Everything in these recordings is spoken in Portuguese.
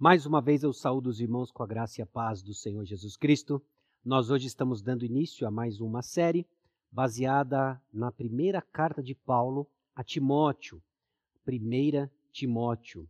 Mais uma vez eu saúdo os irmãos com a graça e a paz do Senhor Jesus Cristo. Nós hoje estamos dando início a mais uma série baseada na primeira carta de Paulo a Timóteo. Primeira Timóteo.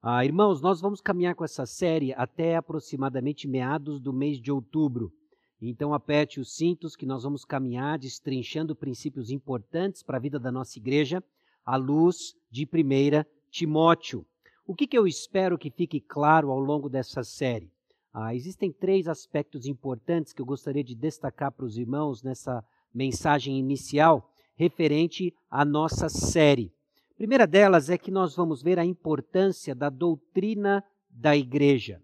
Ah, irmãos, nós vamos caminhar com essa série até aproximadamente meados do mês de outubro. Então aperte os cintos que nós vamos caminhar destrinchando princípios importantes para a vida da nossa igreja à luz de primeira Timóteo. O que, que eu espero que fique claro ao longo dessa série? Ah, existem três aspectos importantes que eu gostaria de destacar para os irmãos nessa mensagem inicial referente à nossa série. A primeira delas é que nós vamos ver a importância da doutrina da igreja.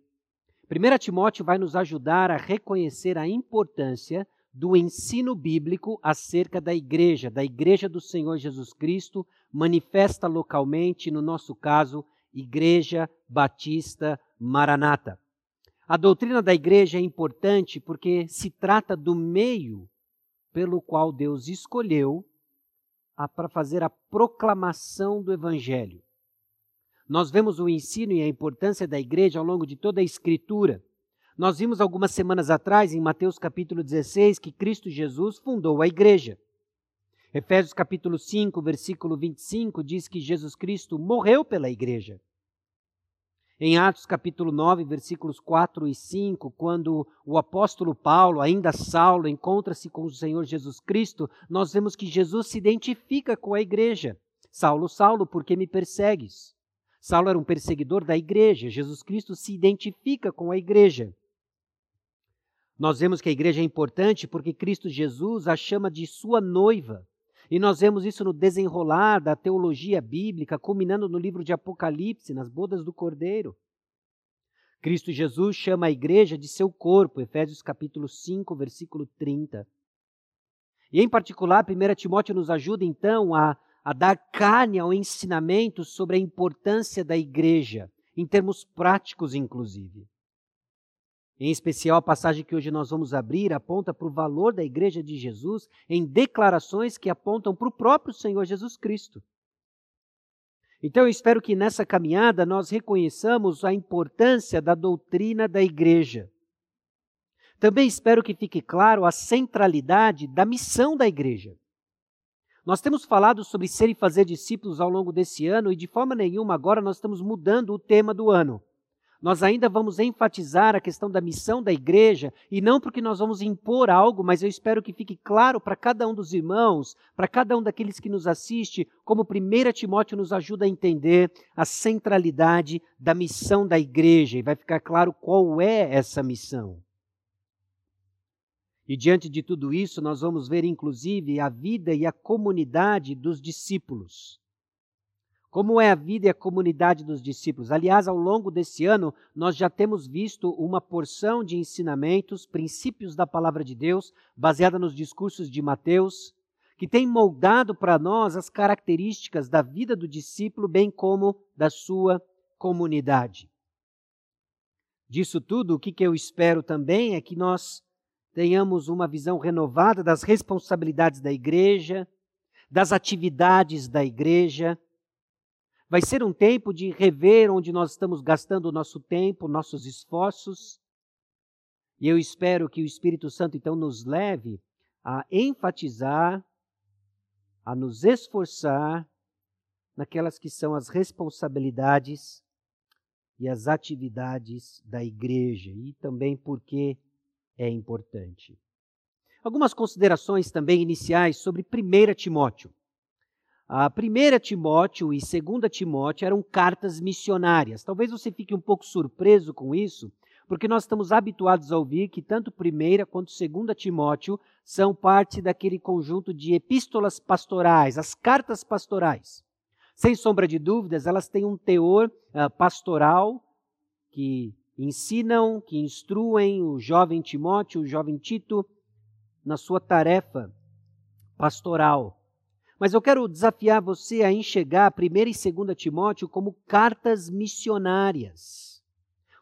1 Timóteo vai nos ajudar a reconhecer a importância do ensino bíblico acerca da igreja, da igreja do Senhor Jesus Cristo, manifesta localmente, no nosso caso, Igreja Batista Maranata. A doutrina da igreja é importante porque se trata do meio pelo qual Deus escolheu para fazer a proclamação do Evangelho. Nós vemos o ensino e a importância da igreja ao longo de toda a Escritura. Nós vimos algumas semanas atrás, em Mateus capítulo 16, que Cristo Jesus fundou a igreja. Efésios capítulo 5, versículo 25 diz que Jesus Cristo morreu pela igreja. Em Atos capítulo 9, versículos 4 e 5, quando o apóstolo Paulo, ainda Saulo, encontra-se com o Senhor Jesus Cristo, nós vemos que Jesus se identifica com a igreja. Saulo, Saulo, por que me persegues? Saulo era um perseguidor da igreja, Jesus Cristo se identifica com a igreja. Nós vemos que a igreja é importante porque Cristo Jesus a chama de sua noiva. E nós vemos isso no desenrolar da teologia bíblica, culminando no livro de Apocalipse, nas bodas do Cordeiro. Cristo Jesus chama a igreja de seu corpo, Efésios capítulo 5, versículo 30. E em particular, 1 Timóteo nos ajuda então a, a dar carne ao ensinamento sobre a importância da igreja, em termos práticos, inclusive. Em especial, a passagem que hoje nós vamos abrir aponta para o valor da Igreja de Jesus em declarações que apontam para o próprio Senhor Jesus Cristo. Então, eu espero que nessa caminhada nós reconheçamos a importância da doutrina da Igreja. Também espero que fique claro a centralidade da missão da Igreja. Nós temos falado sobre ser e fazer discípulos ao longo desse ano e, de forma nenhuma, agora nós estamos mudando o tema do ano. Nós ainda vamos enfatizar a questão da missão da igreja, e não porque nós vamos impor algo, mas eu espero que fique claro para cada um dos irmãos, para cada um daqueles que nos assiste, como 1 Timóteo nos ajuda a entender a centralidade da missão da igreja, e vai ficar claro qual é essa missão. E diante de tudo isso, nós vamos ver inclusive a vida e a comunidade dos discípulos. Como é a vida e a comunidade dos discípulos? Aliás, ao longo desse ano, nós já temos visto uma porção de ensinamentos, princípios da palavra de Deus, baseada nos discursos de Mateus, que tem moldado para nós as características da vida do discípulo, bem como da sua comunidade. Disso tudo, o que, que eu espero também é que nós tenhamos uma visão renovada das responsabilidades da igreja, das atividades da igreja, Vai ser um tempo de rever onde nós estamos gastando o nosso tempo, nossos esforços. E eu espero que o Espírito Santo então nos leve a enfatizar, a nos esforçar naquelas que são as responsabilidades e as atividades da igreja e também porque é importante. Algumas considerações também iniciais sobre 1 Timóteo. A primeira Timóteo e segunda Timóteo eram cartas missionárias. Talvez você fique um pouco surpreso com isso, porque nós estamos habituados a ouvir que tanto primeira quanto segunda Timóteo são parte daquele conjunto de epístolas pastorais, as cartas pastorais. Sem sombra de dúvidas, elas têm um teor uh, pastoral que ensinam, que instruem o jovem Timóteo, o jovem Tito na sua tarefa pastoral. Mas eu quero desafiar você a enxergar 1 e 2 Timóteo como cartas missionárias.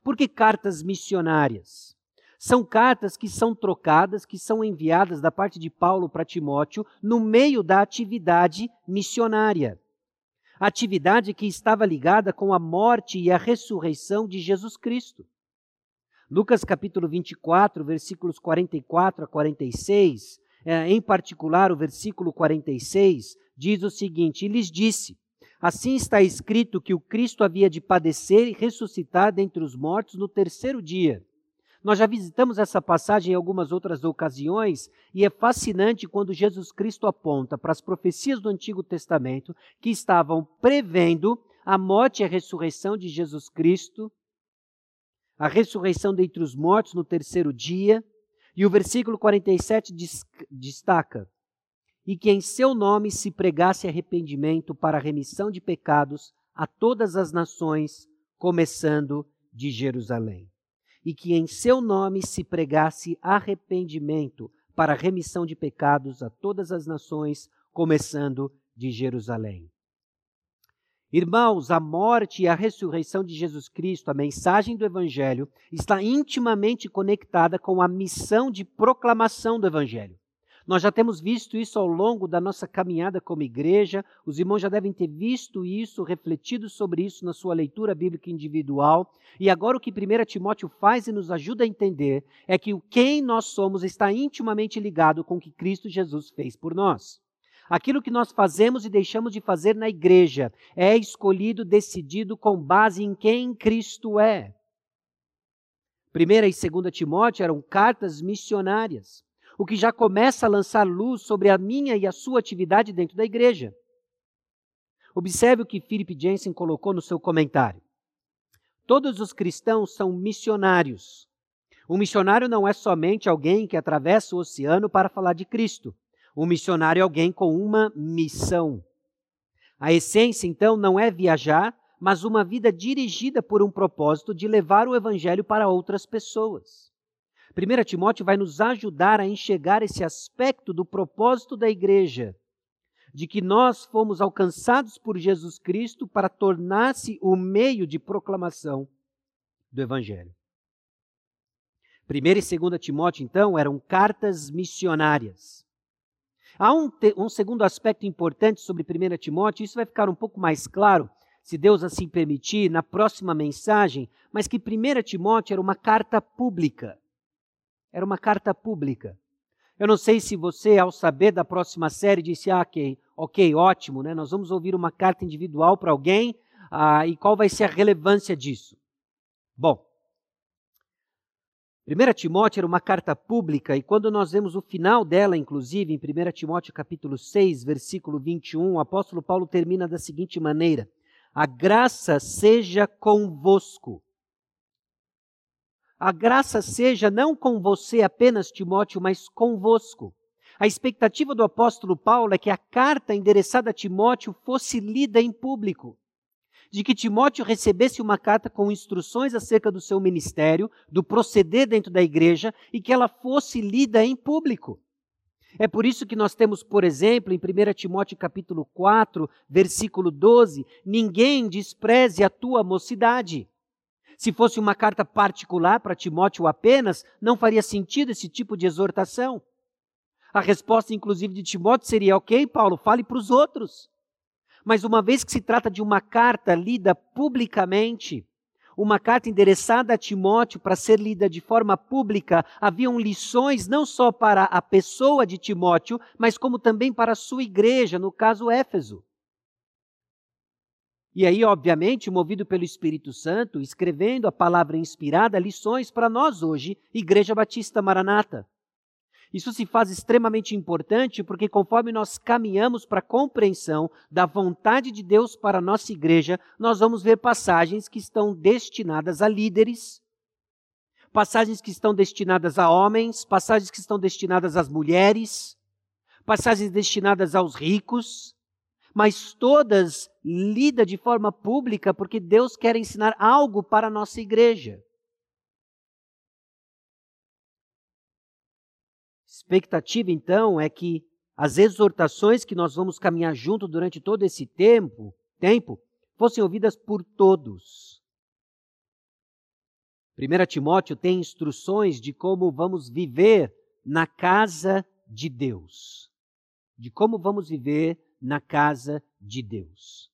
Por que cartas missionárias? São cartas que são trocadas, que são enviadas da parte de Paulo para Timóteo no meio da atividade missionária. atividade que estava ligada com a morte e a ressurreição de Jesus Cristo. Lucas capítulo 24, versículos 44 a 46, eh, em particular o versículo 46, diz o seguinte: E lhes disse: Assim está escrito que o Cristo havia de padecer e ressuscitar dentre os mortos no terceiro dia. Nós já visitamos essa passagem em algumas outras ocasiões e é fascinante quando Jesus Cristo aponta para as profecias do Antigo Testamento que estavam prevendo a morte e a ressurreição de Jesus Cristo, a ressurreição dentre os mortos no terceiro dia, e o versículo 47 destaca: e que em seu nome se pregasse arrependimento para remissão de pecados a todas as nações, começando de Jerusalém e que em seu nome se pregasse arrependimento para remissão de pecados a todas as nações, começando de Jerusalém. Irmãos, a morte e a ressurreição de Jesus Cristo, a mensagem do Evangelho, está intimamente conectada com a missão de proclamação do Evangelho. Nós já temos visto isso ao longo da nossa caminhada como igreja, os irmãos já devem ter visto isso, refletido sobre isso na sua leitura bíblica individual. E agora o que 1 Timóteo faz e nos ajuda a entender é que o quem nós somos está intimamente ligado com o que Cristo Jesus fez por nós. Aquilo que nós fazemos e deixamos de fazer na igreja é escolhido, decidido com base em quem Cristo é. Primeira e segunda Timóteo eram cartas missionárias o que já começa a lançar luz sobre a minha e a sua atividade dentro da igreja. Observe o que Philip Jensen colocou no seu comentário. Todos os cristãos são missionários. Um missionário não é somente alguém que atravessa o oceano para falar de Cristo. Um missionário é alguém com uma missão. A essência, então, não é viajar, mas uma vida dirigida por um propósito de levar o evangelho para outras pessoas. 1 Timóteo vai nos ajudar a enxergar esse aspecto do propósito da igreja, de que nós fomos alcançados por Jesus Cristo para tornar-se o meio de proclamação do Evangelho. 1 e 2 Timóteo, então, eram cartas missionárias. Há um, um segundo aspecto importante sobre 1 Timóteo, isso vai ficar um pouco mais claro, se Deus assim permitir, na próxima mensagem, mas que 1 Timóteo era uma carta pública. Era uma carta pública. Eu não sei se você, ao saber da próxima série, disse: ah, ok, ok, ótimo, né? nós vamos ouvir uma carta individual para alguém ah, e qual vai ser a relevância disso. Bom, 1 Timóteo era uma carta pública e quando nós vemos o final dela, inclusive, em 1 Timóteo capítulo 6, versículo 21, o apóstolo Paulo termina da seguinte maneira: A graça seja convosco a graça seja não com você apenas, Timóteo, mas convosco. A expectativa do apóstolo Paulo é que a carta endereçada a Timóteo fosse lida em público. De que Timóteo recebesse uma carta com instruções acerca do seu ministério, do proceder dentro da igreja e que ela fosse lida em público. É por isso que nós temos, por exemplo, em 1 Timóteo capítulo 4, versículo 12, ninguém despreze a tua mocidade. Se fosse uma carta particular para Timóteo apenas, não faria sentido esse tipo de exortação. A resposta, inclusive, de Timóteo seria: ok, Paulo, fale para os outros. Mas uma vez que se trata de uma carta lida publicamente, uma carta endereçada a Timóteo para ser lida de forma pública, haviam lições não só para a pessoa de Timóteo, mas como também para a sua igreja, no caso Éfeso. E aí, obviamente, movido pelo Espírito Santo, escrevendo a palavra inspirada, lições para nós hoje, Igreja Batista Maranata. Isso se faz extremamente importante porque, conforme nós caminhamos para a compreensão da vontade de Deus para a nossa igreja, nós vamos ver passagens que estão destinadas a líderes, passagens que estão destinadas a homens, passagens que estão destinadas às mulheres, passagens destinadas aos ricos, mas todas lida de forma pública porque Deus quer ensinar algo para a nossa igreja. Expectativa então é que as exortações que nós vamos caminhar junto durante todo esse tempo, tempo, fossem ouvidas por todos. 1 Timóteo tem instruções de como vamos viver na casa de Deus. De como vamos viver na casa de Deus.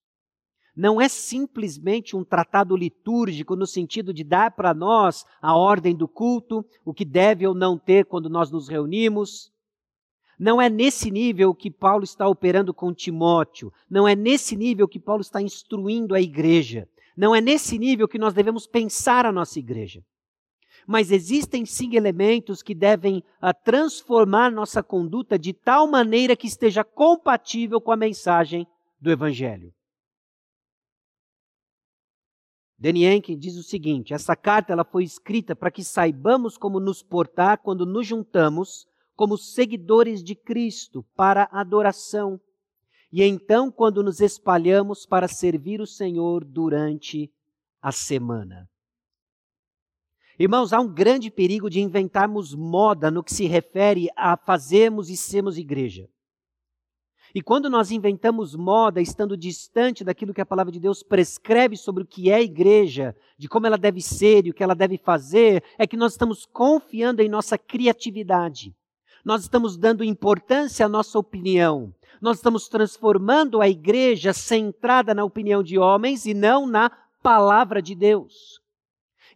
Não é simplesmente um tratado litúrgico no sentido de dar para nós a ordem do culto, o que deve ou não ter quando nós nos reunimos. Não é nesse nível que Paulo está operando com Timóteo, não é nesse nível que Paulo está instruindo a igreja, não é nesse nível que nós devemos pensar a nossa igreja. Mas existem sim elementos que devem uh, transformar nossa conduta de tal maneira que esteja compatível com a mensagem do Evangelho. Henkin diz o seguinte: essa carta ela foi escrita para que saibamos como nos portar quando nos juntamos como seguidores de Cristo para adoração, e então quando nos espalhamos para servir o Senhor durante a semana. Irmãos, há um grande perigo de inventarmos moda no que se refere a fazermos e sermos igreja. E quando nós inventamos moda, estando distante daquilo que a palavra de Deus prescreve sobre o que é igreja, de como ela deve ser e o que ela deve fazer, é que nós estamos confiando em nossa criatividade. Nós estamos dando importância à nossa opinião. Nós estamos transformando a igreja centrada na opinião de homens e não na palavra de Deus.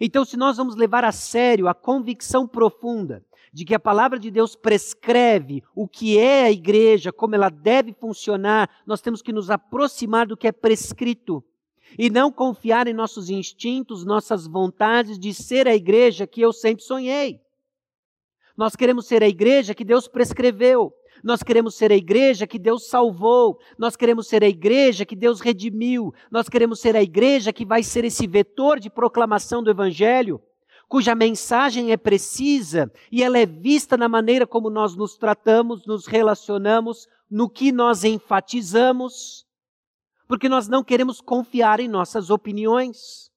Então, se nós vamos levar a sério a convicção profunda de que a palavra de Deus prescreve o que é a igreja, como ela deve funcionar, nós temos que nos aproximar do que é prescrito e não confiar em nossos instintos, nossas vontades de ser a igreja que eu sempre sonhei. Nós queremos ser a igreja que Deus prescreveu. Nós queremos ser a igreja que Deus salvou. Nós queremos ser a igreja que Deus redimiu. Nós queremos ser a igreja que vai ser esse vetor de proclamação do Evangelho cuja mensagem é precisa e ela é vista na maneira como nós nos tratamos, nos relacionamos, no que nós enfatizamos, porque nós não queremos confiar em nossas opiniões.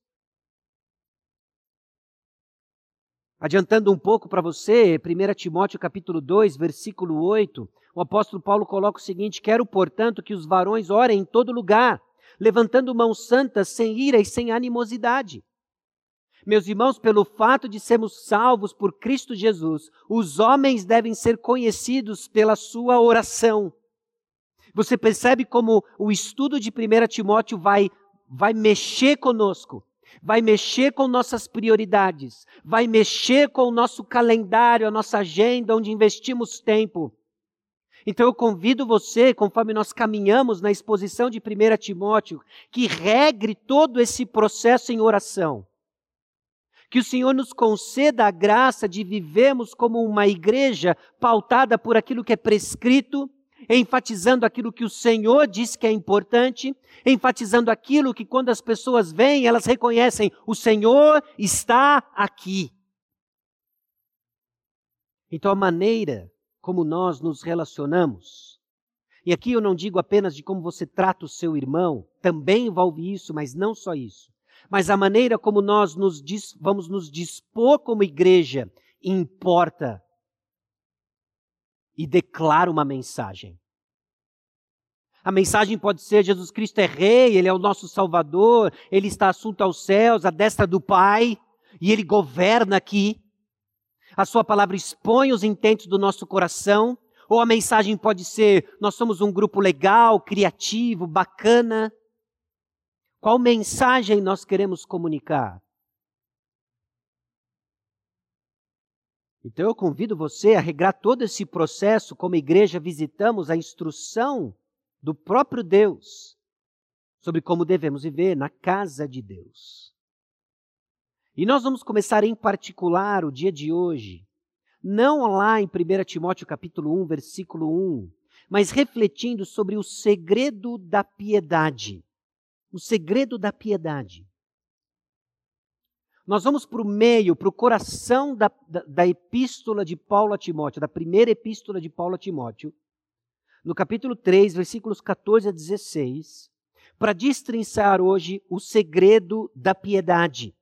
Adiantando um pouco para você, 1 Timóteo capítulo 2, versículo 8, o apóstolo Paulo coloca o seguinte: Quero, portanto, que os varões orem em todo lugar, levantando mãos santas, sem ira e sem animosidade. Meus irmãos, pelo fato de sermos salvos por Cristo Jesus, os homens devem ser conhecidos pela sua oração. Você percebe como o estudo de 1 Timóteo vai, vai mexer conosco, vai mexer com nossas prioridades, vai mexer com o nosso calendário, a nossa agenda, onde investimos tempo. Então eu convido você, conforme nós caminhamos na exposição de 1 Timóteo, que regre todo esse processo em oração. Que o Senhor nos conceda a graça de vivermos como uma igreja pautada por aquilo que é prescrito, enfatizando aquilo que o Senhor diz que é importante, enfatizando aquilo que quando as pessoas vêm, elas reconhecem: o Senhor está aqui. Então, a maneira como nós nos relacionamos, e aqui eu não digo apenas de como você trata o seu irmão, também envolve isso, mas não só isso mas a maneira como nós nos vamos nos dispor como igreja importa e declara uma mensagem. A mensagem pode ser: Jesus Cristo é Rei, Ele é o nosso Salvador, Ele está assunto aos céus, à destra do Pai, e Ele governa aqui. A Sua palavra expõe os intentos do nosso coração. Ou a mensagem pode ser: nós somos um grupo legal, criativo, bacana, qual mensagem nós queremos comunicar? Então eu convido você a regrar todo esse processo, como igreja visitamos a instrução do próprio Deus sobre como devemos viver na casa de Deus. E nós vamos começar em particular o dia de hoje, não lá em 1 Timóteo capítulo 1, versículo 1, mas refletindo sobre o segredo da piedade o segredo da piedade. Nós vamos para o meio, para o coração da, da, da, epístola de Paulo a Timóteo, da primeira epístola de Paulo a Timóteo, no capítulo 3, versículos 14 a 16, para destrinçar hoje o segredo da piedade.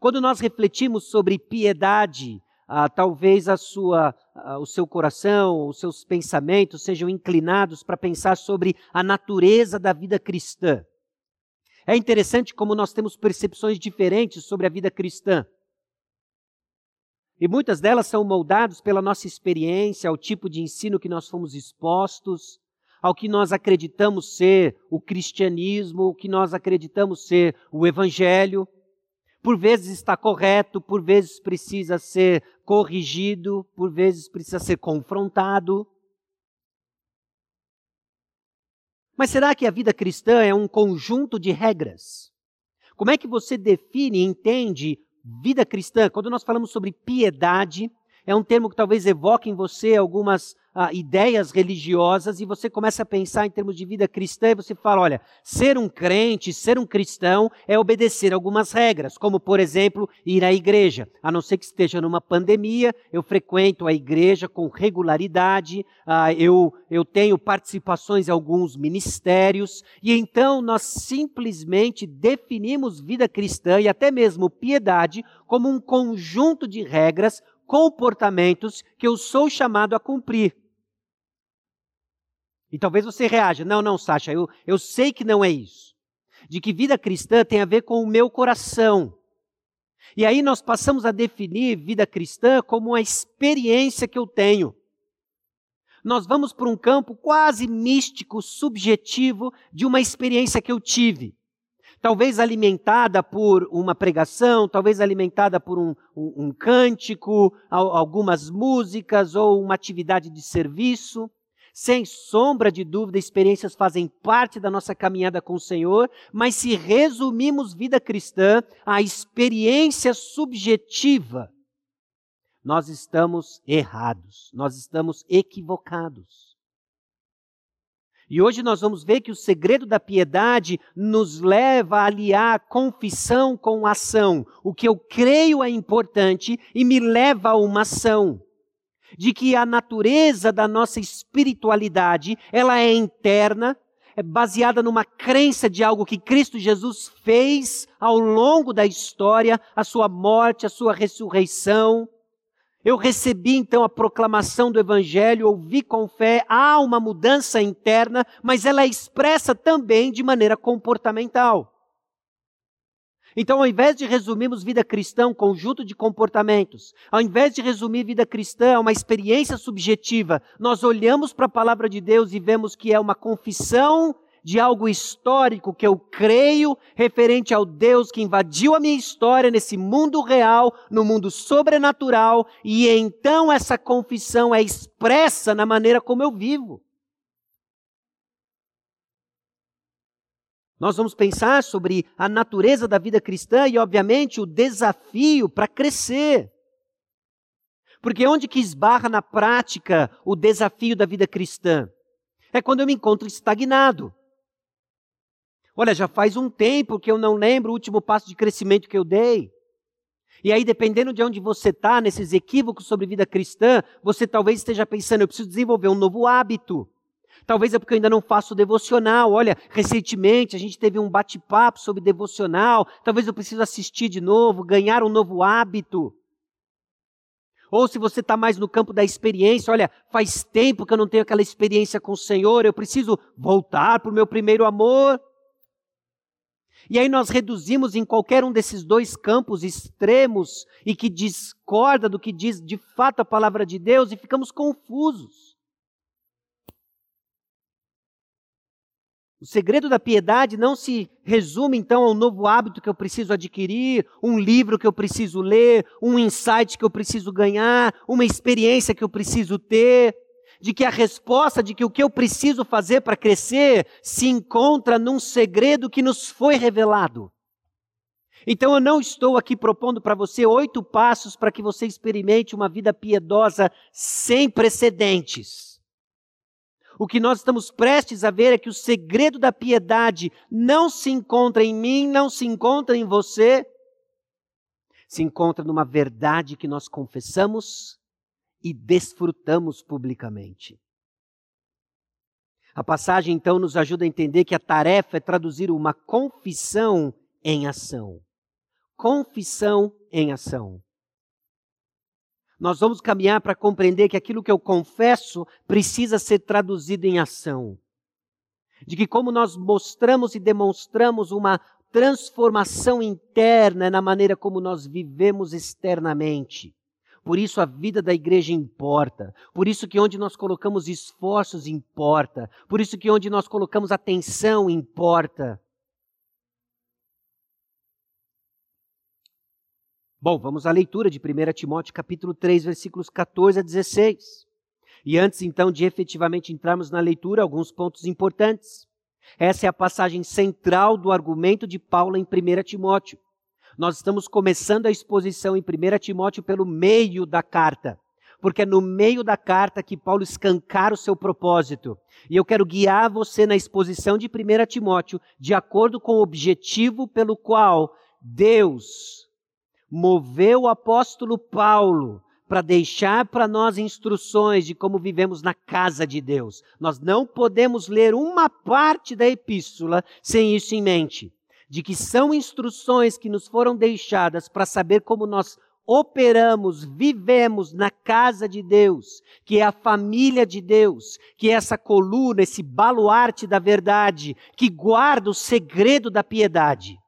Quando nós refletimos sobre piedade, ah, talvez a sua, ah, o seu coração, os seus pensamentos sejam inclinados para pensar sobre a natureza da vida cristã. É interessante como nós temos percepções diferentes sobre a vida cristã. E muitas delas são moldadas pela nossa experiência, ao tipo de ensino que nós fomos expostos, ao que nós acreditamos ser o cristianismo, o que nós acreditamos ser o evangelho. Por vezes está correto, por vezes precisa ser corrigido, por vezes precisa ser confrontado. Mas será que a vida cristã é um conjunto de regras? Como é que você define e entende vida cristã? Quando nós falamos sobre piedade, é um termo que talvez evoque em você algumas ah, ideias religiosas e você começa a pensar em termos de vida cristã e você fala: olha, ser um crente, ser um cristão é obedecer algumas regras, como por exemplo, ir à igreja. A não ser que esteja numa pandemia, eu frequento a igreja com regularidade, ah, eu, eu tenho participações em alguns ministérios e então nós simplesmente definimos vida cristã e até mesmo piedade como um conjunto de regras comportamentos que eu sou chamado a cumprir. E talvez você reaja: não, não, Sasha, eu, eu sei que não é isso. De que vida cristã tem a ver com o meu coração. E aí nós passamos a definir vida cristã como uma experiência que eu tenho. Nós vamos para um campo quase místico, subjetivo, de uma experiência que eu tive talvez alimentada por uma pregação, talvez alimentada por um, um, um cântico, algumas músicas ou uma atividade de serviço. Sem sombra de dúvida, experiências fazem parte da nossa caminhada com o Senhor, mas se resumimos vida cristã à experiência subjetiva, nós estamos errados, nós estamos equivocados. E hoje nós vamos ver que o segredo da piedade nos leva a aliar confissão com ação. O que eu creio é importante e me leva a uma ação. De que a natureza da nossa espiritualidade, ela é interna, é baseada numa crença de algo que Cristo Jesus fez ao longo da história, a sua morte, a sua ressurreição, eu recebi então a proclamação do Evangelho, ouvi com fé, há uma mudança interna, mas ela é expressa também de maneira comportamental. Então, ao invés de resumirmos vida cristã, um conjunto de comportamentos, ao invés de resumir vida cristã, uma experiência subjetiva, nós olhamos para a palavra de Deus e vemos que é uma confissão de algo histórico que eu creio referente ao Deus que invadiu a minha história nesse mundo real, no mundo sobrenatural, e então essa confissão é expressa na maneira como eu vivo. Nós vamos pensar sobre a natureza da vida cristã e, obviamente, o desafio para crescer. Porque onde que esbarra na prática o desafio da vida cristã? É quando eu me encontro estagnado. Olha, já faz um tempo que eu não lembro o último passo de crescimento que eu dei. E aí, dependendo de onde você está, nesses equívocos sobre vida cristã, você talvez esteja pensando, eu preciso desenvolver um novo hábito. Talvez é porque eu ainda não faço devocional. Olha, recentemente a gente teve um bate-papo sobre devocional. Talvez eu preciso assistir de novo, ganhar um novo hábito. Ou se você está mais no campo da experiência, olha, faz tempo que eu não tenho aquela experiência com o Senhor, eu preciso voltar para o meu primeiro amor. E aí nós reduzimos em qualquer um desses dois campos extremos e que discorda do que diz de fato a palavra de Deus e ficamos confusos. O segredo da piedade não se resume então a um novo hábito que eu preciso adquirir, um livro que eu preciso ler, um insight que eu preciso ganhar, uma experiência que eu preciso ter de que a resposta de que o que eu preciso fazer para crescer se encontra num segredo que nos foi revelado. Então eu não estou aqui propondo para você oito passos para que você experimente uma vida piedosa sem precedentes. O que nós estamos prestes a ver é que o segredo da piedade não se encontra em mim, não se encontra em você, se encontra numa verdade que nós confessamos e desfrutamos publicamente. A passagem então nos ajuda a entender que a tarefa é traduzir uma confissão em ação. Confissão em ação. Nós vamos caminhar para compreender que aquilo que eu confesso precisa ser traduzido em ação. De que, como nós mostramos e demonstramos uma transformação interna na maneira como nós vivemos externamente Por isso a vida da igreja importa. Por isso que onde nós colocamos esforços importa. Por isso que onde nós colocamos atenção importa. Bom, vamos à leitura de 1 Timóteo capítulo 3, versículos 14 a 16. E antes então de efetivamente entrarmos na leitura, alguns pontos importantes. Essa é a passagem central do argumento de Paulo em 1 Timóteo. Nós estamos começando a exposição em 1 Timóteo pelo meio da carta, porque é no meio da carta que Paulo escancara o seu propósito. E eu quero guiar você na exposição de 1 Timóteo de acordo com o objetivo pelo qual Deus moveu o apóstolo Paulo para deixar para nós instruções de como vivemos na casa de Deus. Nós não podemos ler uma parte da epístola sem isso em mente, de que são instruções que nos foram deixadas para saber como nós operamos, vivemos na casa de Deus, que é a família de Deus, que é essa coluna, esse baluarte da verdade, que guarda o segredo da piedade.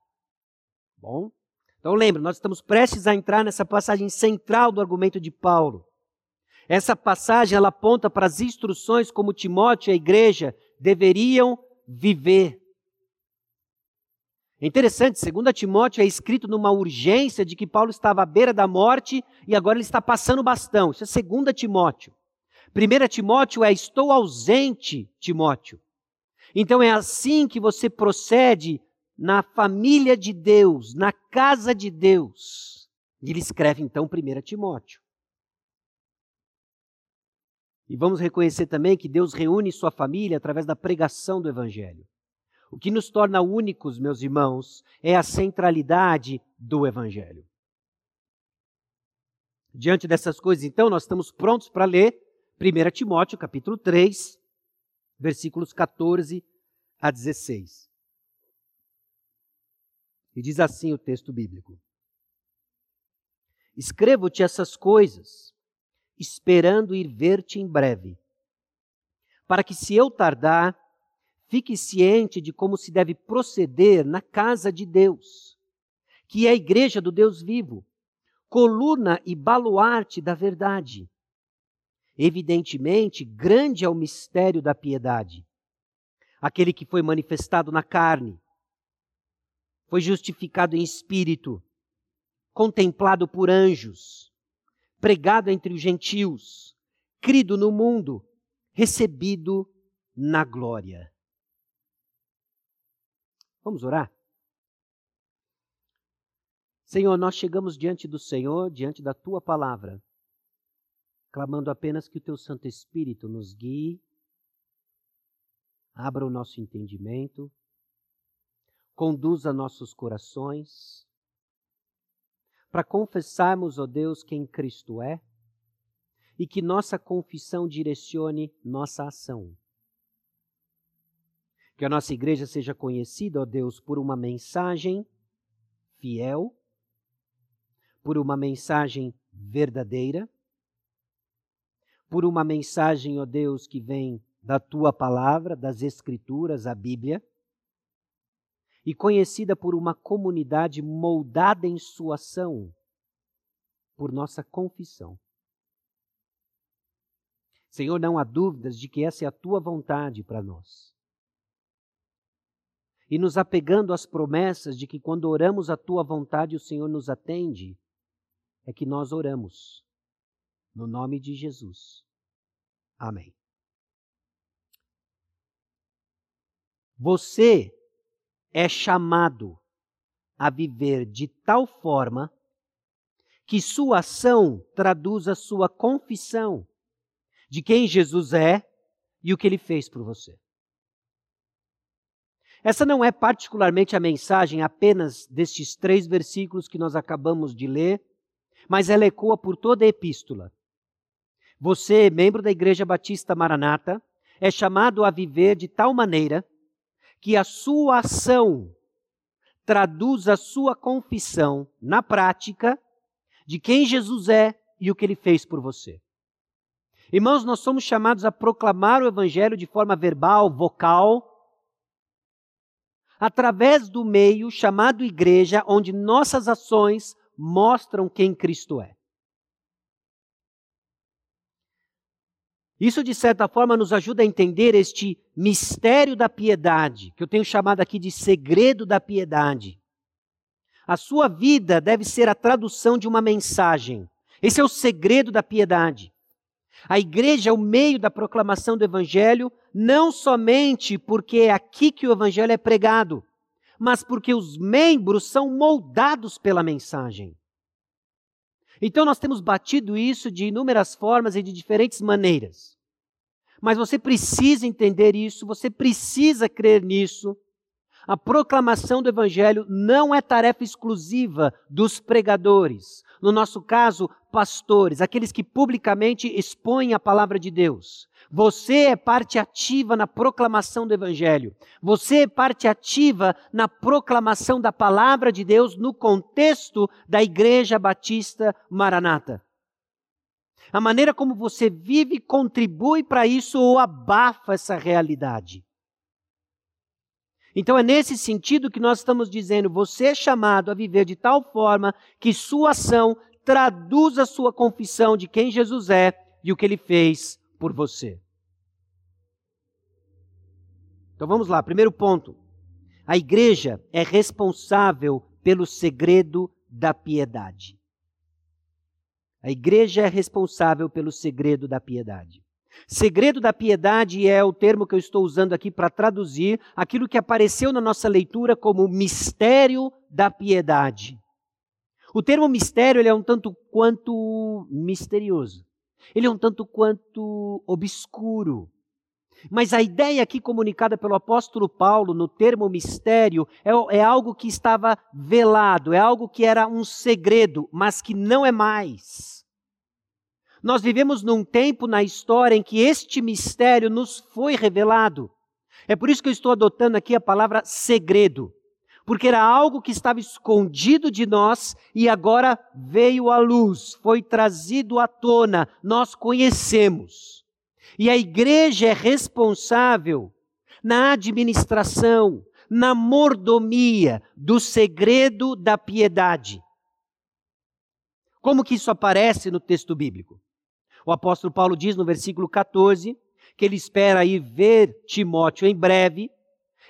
Bom, então lembre, nós estamos prestes a entrar nessa passagem central do argumento de Paulo. Essa passagem ela aponta para as instruções como Timóteo e a igreja deveriam viver. É interessante, 2 Timóteo é escrito numa urgência de que Paulo estava à beira da morte e agora ele está passando o bastão. Isso é 2 Timóteo. 1 Timóteo é estou ausente, Timóteo. Então é assim que você procede na família de Deus, na casa de Deus. E ele escreve então 1 Timóteo. E vamos reconhecer também que Deus reúne sua família através da pregação do Evangelho. O que nos torna únicos, meus irmãos, é a centralidade do Evangelho. Diante dessas coisas, então, nós estamos prontos para ler 1 Timóteo, capítulo 3, versículos 14 a 16. E diz assim o texto bíblico: Escrevo-te essas coisas, esperando ir ver-te em breve, para que, se eu tardar, fique ciente de como se deve proceder na casa de Deus, que é a igreja do Deus vivo, coluna e baluarte da verdade. Evidentemente, grande é o mistério da piedade, aquele que foi manifestado na carne foi justificado em espírito, contemplado por anjos, pregado entre os gentios, crido no mundo, recebido na glória. Vamos orar? Senhor, nós chegamos diante do Senhor, diante da tua palavra, clamando apenas que o teu Santo Espírito nos guie, abra o nosso entendimento conduza nossos corações, para confessarmos, ó oh Deus, quem Cristo é e que nossa confissão direcione nossa ação. Que a nossa igreja seja conhecida, ó Deus, por uma mensagem fiel, por uma mensagem verdadeira, por uma mensagem, ó Deus, que vem da tua palavra, das Escrituras, a Bíblia e conhecida por uma comunidade moldada em sua ação por nossa confissão. Senhor, não há dúvidas de que essa é a tua vontade para nós. E nos apegando às promessas de que quando oramos a tua vontade o Senhor nos atende, é que nós oramos. No nome de Jesus. Amém. Você é chamado a viver de tal forma que sua ação traduza sua confissão de quem Jesus é e o que ele fez por você. Essa não é particularmente a mensagem apenas destes três versículos que nós acabamos de ler, mas ela ecoa por toda a epístola. Você, membro da Igreja Batista Maranata, é chamado a viver de tal maneira que a sua ação traduz a sua confissão na prática de quem Jesus é e o que ele fez por você. Irmãos, nós somos chamados a proclamar o Evangelho de forma verbal, vocal, através do meio chamado igreja, onde nossas ações mostram quem Cristo é. Isso, de certa forma, nos ajuda a entender este mistério da piedade, que eu tenho chamado aqui de segredo da piedade. A sua vida deve ser a tradução de uma mensagem. Esse é o segredo da piedade. A igreja é o meio da proclamação do evangelho, não somente porque é aqui que o evangelho é pregado, mas porque os membros são moldados pela mensagem. Então nós temos batido isso de inúmeras formas e de diferentes maneiras. Mas você precisa entender isso, você precisa crer nisso. A proclamação do Evangelho não é tarefa exclusiva dos pregadores, no nosso caso, pastores, aqueles que publicamente expõem a palavra de Deus. Você é parte ativa na proclamação do Evangelho. Você é parte ativa na proclamação da palavra de Deus no contexto da Igreja Batista Maranata. A maneira como você vive contribui para isso ou abafa essa realidade. Então é nesse sentido que nós estamos dizendo: você é chamado a viver de tal forma que sua ação traduza sua confissão de quem Jesus é e o que ele fez por você. Então vamos lá, primeiro ponto. A igreja é responsável pelo segredo da piedade. A igreja é responsável pelo segredo da piedade. Segredo da piedade é o termo que eu estou usando aqui para traduzir aquilo que apareceu na nossa leitura como mistério da piedade. O termo mistério ele é um tanto quanto misterioso. Ele é um tanto quanto obscuro. Mas a ideia aqui comunicada pelo apóstolo Paulo no termo mistério é, é, algo que estava velado, é algo que era um segredo, mas que não é mais. Nós vivemos num tempo na história em que este mistério nos foi revelado. É por isso que eu estou adotando aqui a palavra segredo, porque era algo que estava escondido de nós e agora veio à luz, foi trazido à tona, nós conhecemos. E a igreja é responsável na administração, na mordomia do segredo da piedade. Como que isso aparece no texto bíblico? O apóstolo Paulo diz no versículo 14 que ele espera aí ver Timóteo em breve.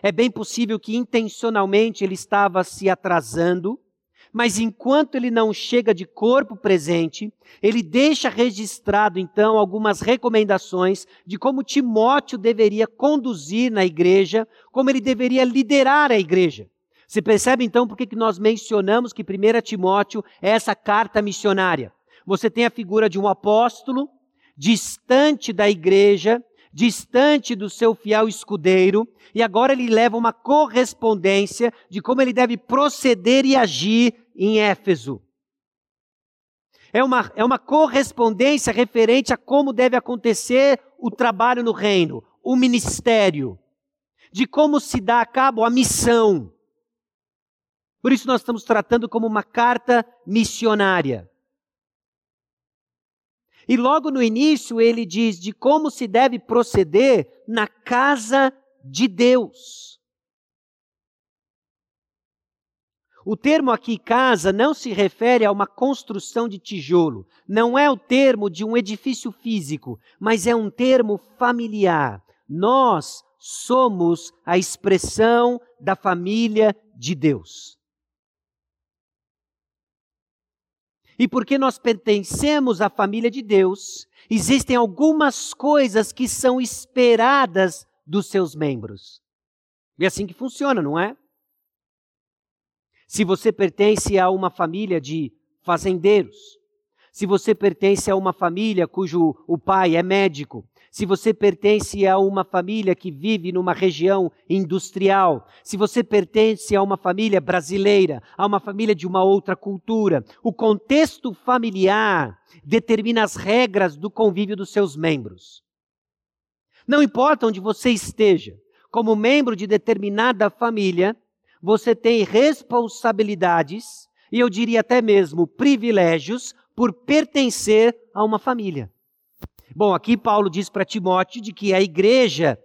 É bem possível que intencionalmente ele estava se atrasando, mas enquanto ele não chega de corpo presente, ele deixa registrado então algumas recomendações de como Timóteo deveria conduzir na igreja, como ele deveria liderar a igreja. Você percebe então por que nós mencionamos que 1 Timóteo é essa carta missionária? Você tem a figura de um apóstolo, distante da igreja, distante do seu fiel escudeiro, e agora ele leva uma correspondência de como ele deve proceder e agir em Éfeso. É uma, é uma correspondência referente a como deve acontecer o trabalho no reino, o ministério, de como se dá a cabo a missão. Por isso nós estamos tratando como uma carta missionária. E logo no início ele diz de como se deve proceder na casa de Deus. O termo aqui casa não se refere a uma construção de tijolo, não é o termo de um edifício físico, mas é um termo familiar. Nós somos a expressão da família de Deus. E porque nós pertencemos à família de Deus, existem algumas coisas que são esperadas dos seus membros. E é assim que funciona, não é? Se você pertence a uma família de fazendeiros, se você pertence a uma família cujo o pai é médico, se você pertence a uma família que vive numa região industrial, se você pertence a uma família brasileira, a uma família de uma outra cultura, o contexto familiar determina as regras do convívio dos seus membros. Não importa onde você esteja, como membro de determinada família, você tem responsabilidades e eu diria até mesmo privilégios por pertencer a uma família. Bom, aqui Paulo diz para Timóteo de que a igreja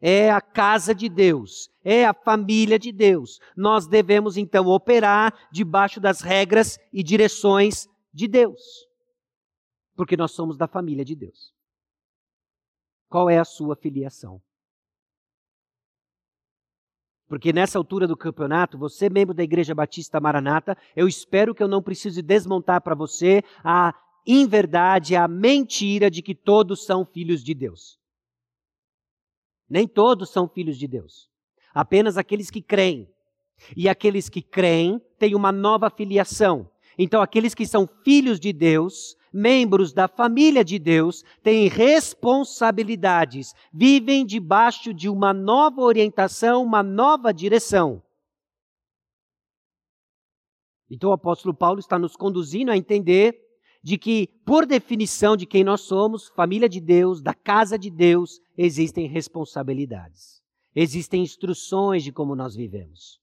é a casa de Deus, é a família de Deus. Nós devemos então operar debaixo das regras e direções de Deus, porque nós somos da família de Deus. qual é a sua filiação. Porque nessa altura do campeonato, você, membro da Igreja Batista Maranata, eu espero que eu não precise desmontar para você a inverdade, a mentira de que todos são filhos de Deus. Nem todos são filhos de Deus. Apenas aqueles que creem. E aqueles que creem têm uma nova filiação. Então, aqueles que são filhos de Deus, membros da família de Deus, têm responsabilidades, vivem debaixo de uma nova orientação, uma nova direção. Então, o apóstolo Paulo está nos conduzindo a entender de que, por definição de quem nós somos, família de Deus, da casa de Deus, existem responsabilidades, existem instruções de como nós vivemos.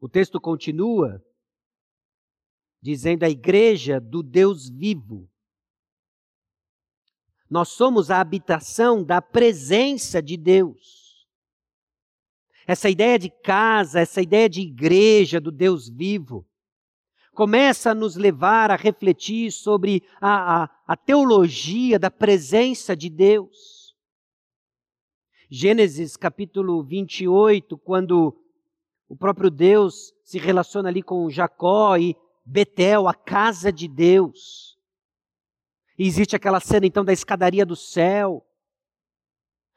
O texto continua dizendo a igreja do Deus vivo. Nós somos a habitação da presença de Deus. Essa ideia de casa, essa ideia de igreja do Deus vivo, começa a nos levar a refletir sobre a, a, a teologia da presença de Deus. Gênesis capítulo 28, quando o próprio Deus se relaciona ali com Jacó e Betel, a casa de Deus. E existe aquela cena então da escadaria do céu,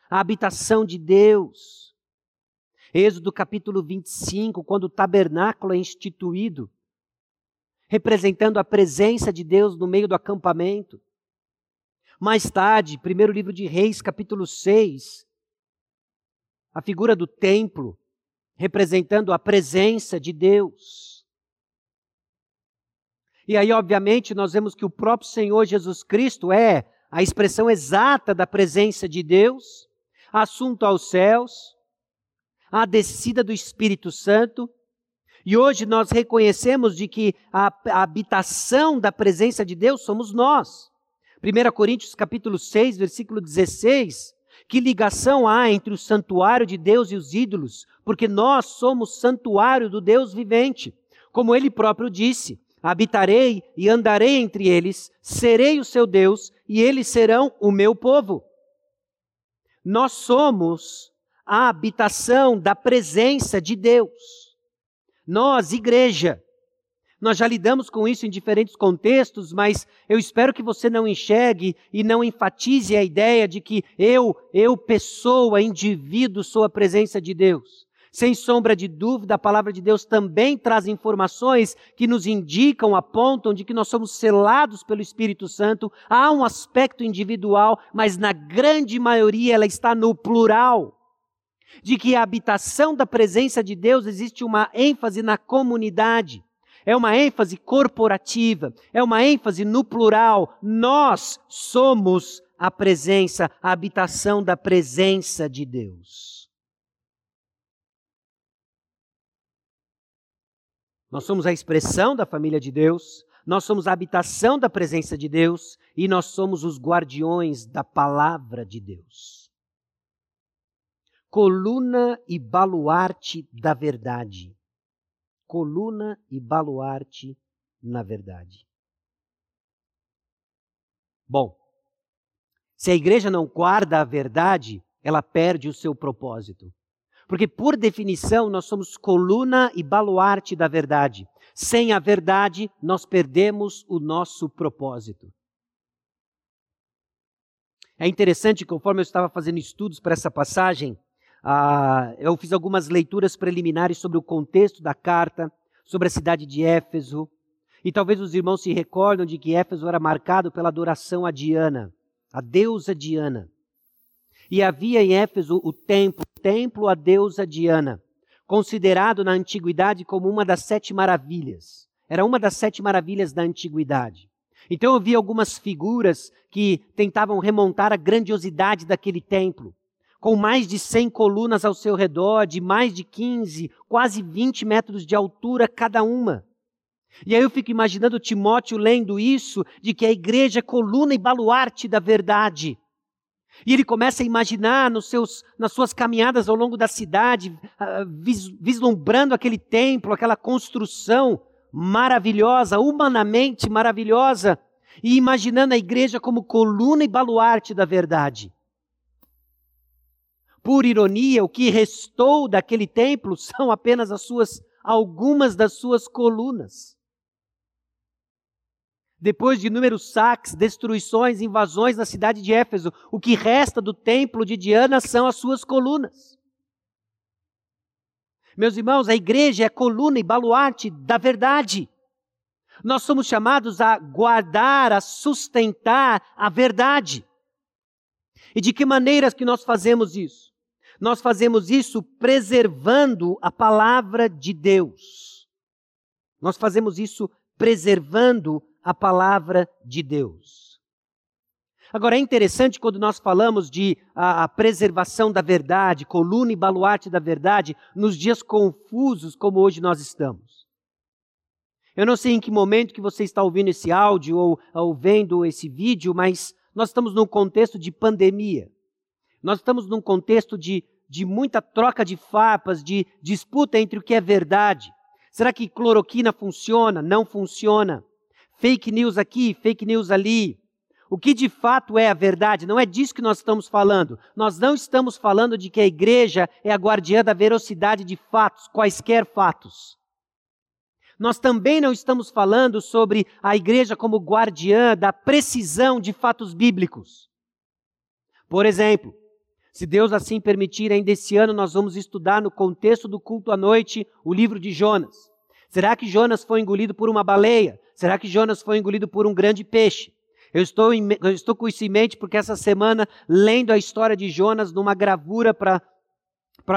a habitação de Deus. Êxodo capítulo 25, quando o tabernáculo é instituído, representando a presença de Deus no meio do acampamento. Mais tarde, primeiro livro de Reis, capítulo 6, a figura do templo, representando a presença de Deus. E aí, obviamente, nós vemos que o próprio Senhor Jesus Cristo é a expressão exata da presença de Deus, assunto aos céus, a descida do Espírito Santo. E hoje nós reconhecemos de que a, habitação da presença de Deus somos nós. 1 Coríntios capítulo 6, versículo 16, que ligação há entre o santuário de Deus e os ídolos? Porque nós somos santuário do Deus vivente. Como ele próprio disse: habitarei e andarei entre eles, serei o seu Deus e eles serão o meu povo. Nós somos a habitação da presença de Deus. Nós, igreja, nós já lidamos com isso em diferentes contextos, mas eu espero que você não enxergue e não enfatize a ideia de que eu, eu, pessoa, indivíduo, sou a presença de Deus. Sem sombra de dúvida, a palavra de Deus também traz informações que nos indicam, apontam de que nós somos selados pelo Espírito Santo. Há um aspecto individual, mas na grande maioria ela está no plural. De que a habitação da presença de Deus existe uma ênfase na comunidade é uma ênfase corporativa, é uma ênfase no plural. Nós somos a presença, a habitação da presença de Deus. Nós somos a expressão da família de Deus, nós somos a habitação da presença de Deus e nós somos os guardiões da palavra de Deus. Coluna e baluarte da verdade coluna e baluarte na verdade. Bom, se a igreja não guarda a verdade, ela perde o seu propósito. Porque, por definição, nós somos coluna e baluarte da verdade. Sem a verdade, nós perdemos o nosso propósito. É interessante, conforme eu estava fazendo estudos para essa passagem, ah, eu fiz algumas leituras preliminares sobre o contexto da carta, sobre a cidade de Éfeso. E talvez os irmãos se recordam de que Éfeso era marcado pela adoração a Diana, a deusa Diana. E havia em Éfeso o templo, o templo à deusa Diana, considerado na antiguidade como uma das sete maravilhas. Era uma das sete maravilhas da antiguidade. Então eu vi algumas figuras que tentavam remontar a grandiosidade daquele templo com mais de 100 colunas ao seu redor, de mais de 15, quase 20 metros de altura cada uma. E aí eu fico imaginando Timóteo lendo isso, de que a igreja é coluna e baluarte da verdade. E ele começa a imaginar nos seus, nas suas caminhadas ao longo da cidade, ah, vislumbrando aquele templo, aquela construção maravilhosa, humanamente maravilhosa. e imaginando a igreja como coluna e baluarte da verdade. Por ironia, o que restou daquele templo são apenas as suas algumas das suas colunas. Depois de inúmeros saques, destruições, invasões na cidade de Éfeso, o que resta do templo de Diana são as suas colunas. Meus irmãos, a igreja é coluna e baluarte da verdade. Nós somos chamados a guardar, a sustentar a verdade. E de que maneiras que nós fazemos isso? Nós fazemos isso preservando a palavra de Deus. Nós fazemos isso preservando a palavra de Deus. Agora é interessante quando nós falamos de a, a, preservação da verdade, coluna e baluarte da verdade, nos dias confusos como hoje nós estamos. Eu não sei em que momento que você está ouvindo esse áudio ou, ou vendo esse vídeo, mas nós estamos num contexto de pandemia. Nós estamos num contexto de, de muita troca de farpas, de disputa entre o que é verdade. Será que cloroquina funciona? Não funciona fake news aqui, fake news ali. O que de fato é a verdade? Não é disso que nós estamos falando. Nós não estamos falando de que a igreja é a guardiã da velocidade de fatos, quaisquer fatos. Nós também não estamos falando sobre a igreja como guardiã da precisão de fatos bíblicos. Por exemplo, se Deus assim permitir, ainda esse ano nós vamos estudar no contexto do culto à noite o livro de Jonas. Será que Jonas foi engolido por uma baleia? Será que Jonas foi engolido por um grande peixe? Eu estou, em, eu estou com isso em mente porque essa semana, lendo a história de Jonas numa gravura para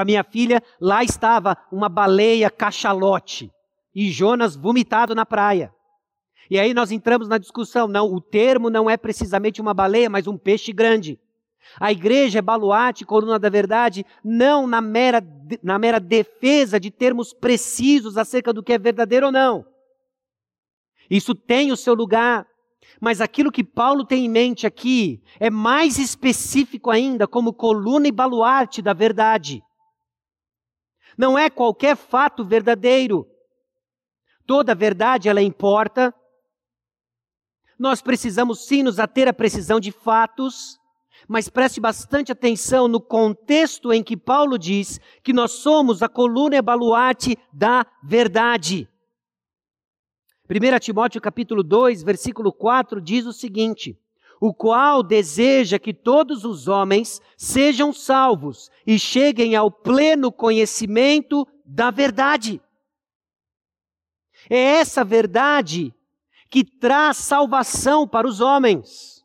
minha filha, lá estava uma baleia cachalote e Jonas vomitado na praia. E aí nós entramos na discussão. Não, o termo não é precisamente uma baleia, mas um peixe grande. A igreja é baluarte, coluna da verdade, não na mera, na mera defesa de termos precisos acerca do que é verdadeiro ou não. Isso tem o seu lugar. Mas aquilo que Paulo tem em mente aqui é mais específico ainda, como coluna e baluarte da verdade. Não é qualquer fato verdadeiro. Toda verdade ela importa. Nós precisamos sim nos ater à precisão de fatos, mas preste bastante atenção no contexto em que Paulo diz que nós somos a coluna e baluarte da verdade. 1 Timóteo capítulo 2, versículo 4 diz o seguinte: o qual deseja que todos os homens sejam salvos e cheguem ao pleno conhecimento da verdade. É essa verdade que traz salvação para os homens.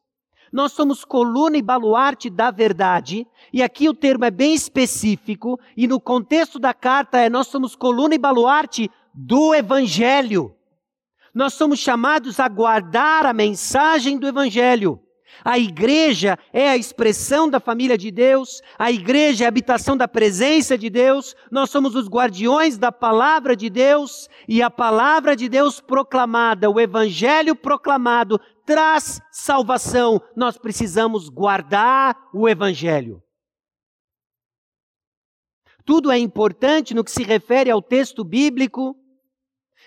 Nós somos coluna e baluarte da verdade, e aqui o termo é bem específico, e no contexto da carta é nós somos coluna e baluarte do evangelho. Nós somos chamados a guardar a mensagem do Evangelho. A igreja é a expressão da família de Deus, a igreja é a habitação da presença de Deus, nós somos os guardiões da palavra de Deus, e a palavra de Deus proclamada, o evangelho proclamado, traz salvação. Nós precisamos guardar o evangelho. Tudo é importante no que se refere ao texto bíblico,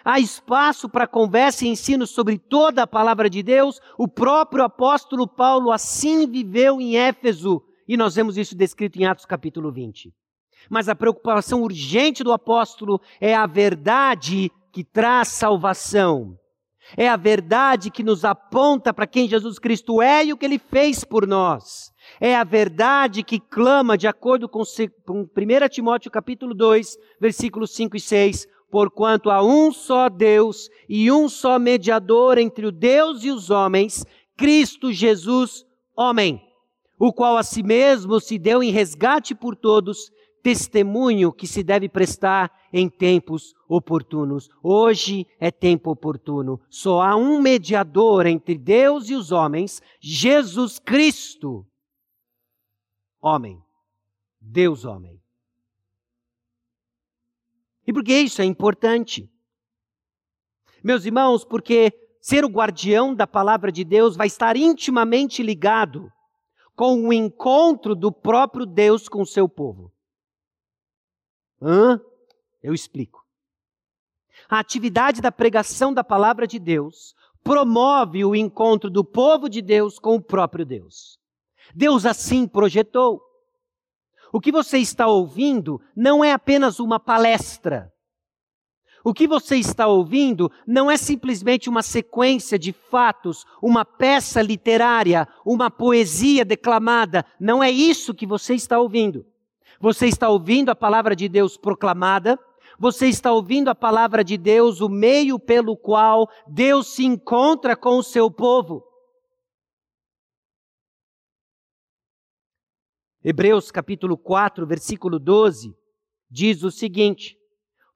há espaço para conversa e ensino sobre toda a palavra de Deus. O próprio apóstolo Paulo assim viveu em Éfeso, e nós vemos isso descrito em Atos capítulo 20. Mas a preocupação urgente do apóstolo é a verdade que traz salvação. É a verdade que nos aponta para quem Jesus Cristo é e o que ele fez por nós. É a verdade que clama, de acordo com 1 Timóteo capítulo 2, versículos 5 e 6, porquanto há um só Deus e um só mediador entre o Deus e os homens, Cristo Jesus, homem, o qual a si mesmo se deu em resgate por todos, testemunho que se deve prestar em tempos oportunos. Hoje é tempo oportuno. Só há um mediador entre Deus e os homens, Jesus Cristo, homem, Deus homem. E por que isso é importante? Meus irmãos, porque ser o guardião da palavra de Deus vai estar intimamente ligado com o encontro do próprio Deus com o seu povo. Hã? Eu explico. A atividade da pregação da palavra de Deus promove o encontro do povo de Deus com o próprio Deus. Deus assim projetou. O que você está ouvindo não é apenas uma palestra. O que você está ouvindo não é simplesmente uma sequência de fatos, uma peça literária, uma poesia declamada. Não é isso que você está ouvindo. Você está ouvindo a palavra de Deus proclamada, você está ouvindo a palavra de Deus, o meio pelo qual Deus se encontra com o seu povo. Hebreus capítulo 4, versículo 12, diz o seguinte: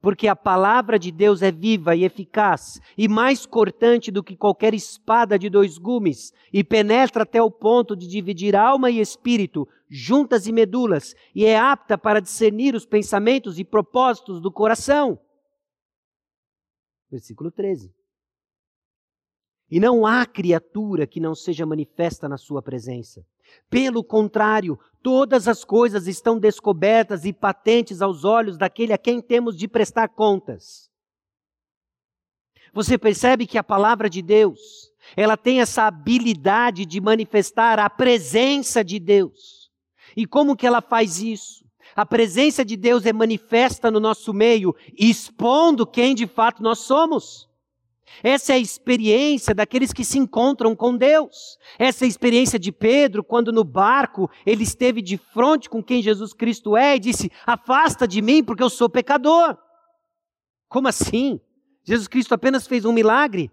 porque a palavra de Deus é viva e eficaz, e mais cortante do que qualquer espada de dois gumes, e penetra até o ponto de dividir alma e espírito, juntas e medulas, e é apta para discernir os pensamentos e propósitos do coração. Versículo 13. E não há criatura que não seja manifesta na sua presença. Pelo contrário, todas as coisas estão descobertas e patentes aos olhos daquele a quem temos de prestar contas. Você percebe que a palavra de Deus, ela tem essa habilidade de manifestar a presença de Deus. E como que ela faz isso? A presença de Deus é manifesta no nosso meio, expondo quem de fato nós somos. Essa é a experiência daqueles que se encontram com Deus. Essa é a experiência de Pedro, quando no barco ele esteve de frente com quem Jesus Cristo é e disse: Afasta de mim, porque eu sou pecador. Como assim? Jesus Cristo apenas fez um milagre,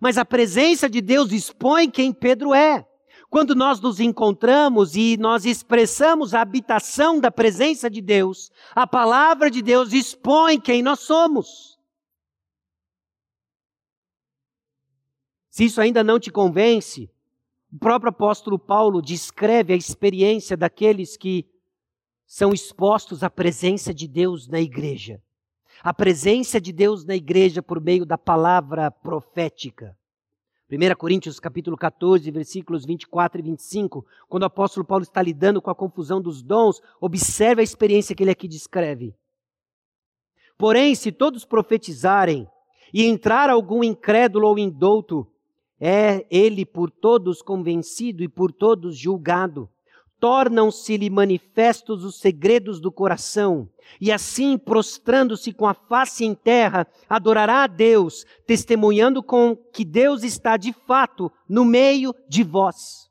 mas a presença de Deus expõe quem Pedro é. Quando nós nos encontramos e nós expressamos a habitação da presença de Deus, a palavra de Deus expõe quem nós somos. Se isso ainda não te convence, o próprio apóstolo Paulo descreve a experiência daqueles que são expostos à presença de Deus na igreja. A presença de Deus na igreja por meio da palavra profética. 1 Coríntios capítulo 14, versículos 24 e 25, quando o apóstolo Paulo está lidando com a confusão dos dons, observe a experiência que ele aqui descreve. Porém, se todos profetizarem e entrar algum incrédulo ou indouto, é ele por todos convencido e por todos julgado. Tornam-se-lhe manifestos os segredos do coração, e assim, prostrando-se com a face em terra, adorará a Deus, testemunhando com que Deus está de fato no meio de vós.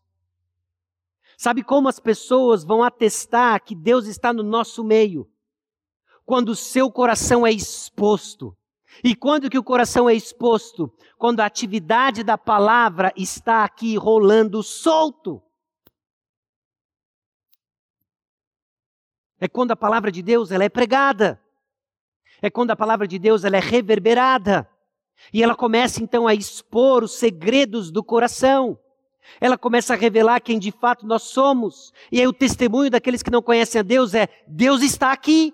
Sabe como as pessoas vão atestar que Deus está no nosso meio? Quando o seu coração é exposto e quando que o coração é exposto? Quando a atividade da palavra está aqui rolando solto. É quando a palavra de Deus ela é pregada. É quando a palavra de Deus ela é reverberada. E ela começa então a expor os segredos do coração. Ela começa a revelar quem de fato nós somos. E aí o testemunho daqueles que não conhecem a Deus é: Deus está aqui.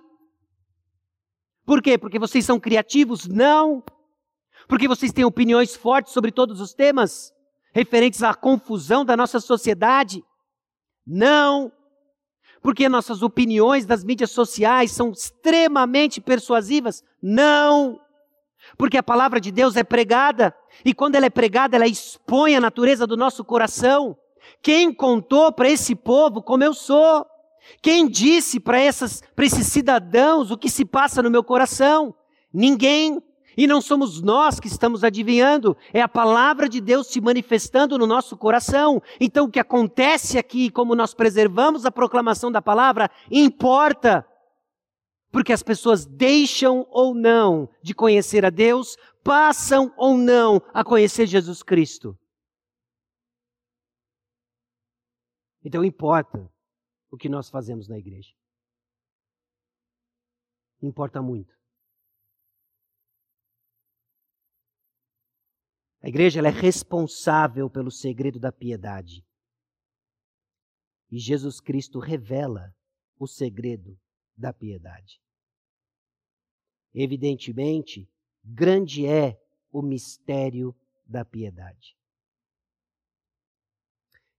Por quê? Porque vocês são criativos? Não. Porque vocês têm opiniões fortes sobre todos os temas referentes à confusão da nossa sociedade? Não. Porque nossas opiniões das mídias sociais são extremamente persuasivas? Não. Porque a palavra de Deus é pregada, e quando ela é pregada, ela expõe a natureza do nosso coração. Quem contou para esse povo como eu sou? Quem disse para esses cidadãos o que se passa no meu coração? Ninguém. E não somos nós que estamos adivinhando, é a palavra de Deus se manifestando no nosso coração. Então, o que acontece aqui, como nós preservamos a proclamação da palavra, importa. Porque as pessoas deixam ou não de conhecer a Deus, passam ou não a conhecer Jesus Cristo. Então, importa o que nós fazemos na igreja. Importa muito. A igreja é responsável pelo segredo da piedade. E Jesus Cristo revela o segredo da piedade. Evidentemente, grande é o mistério da piedade.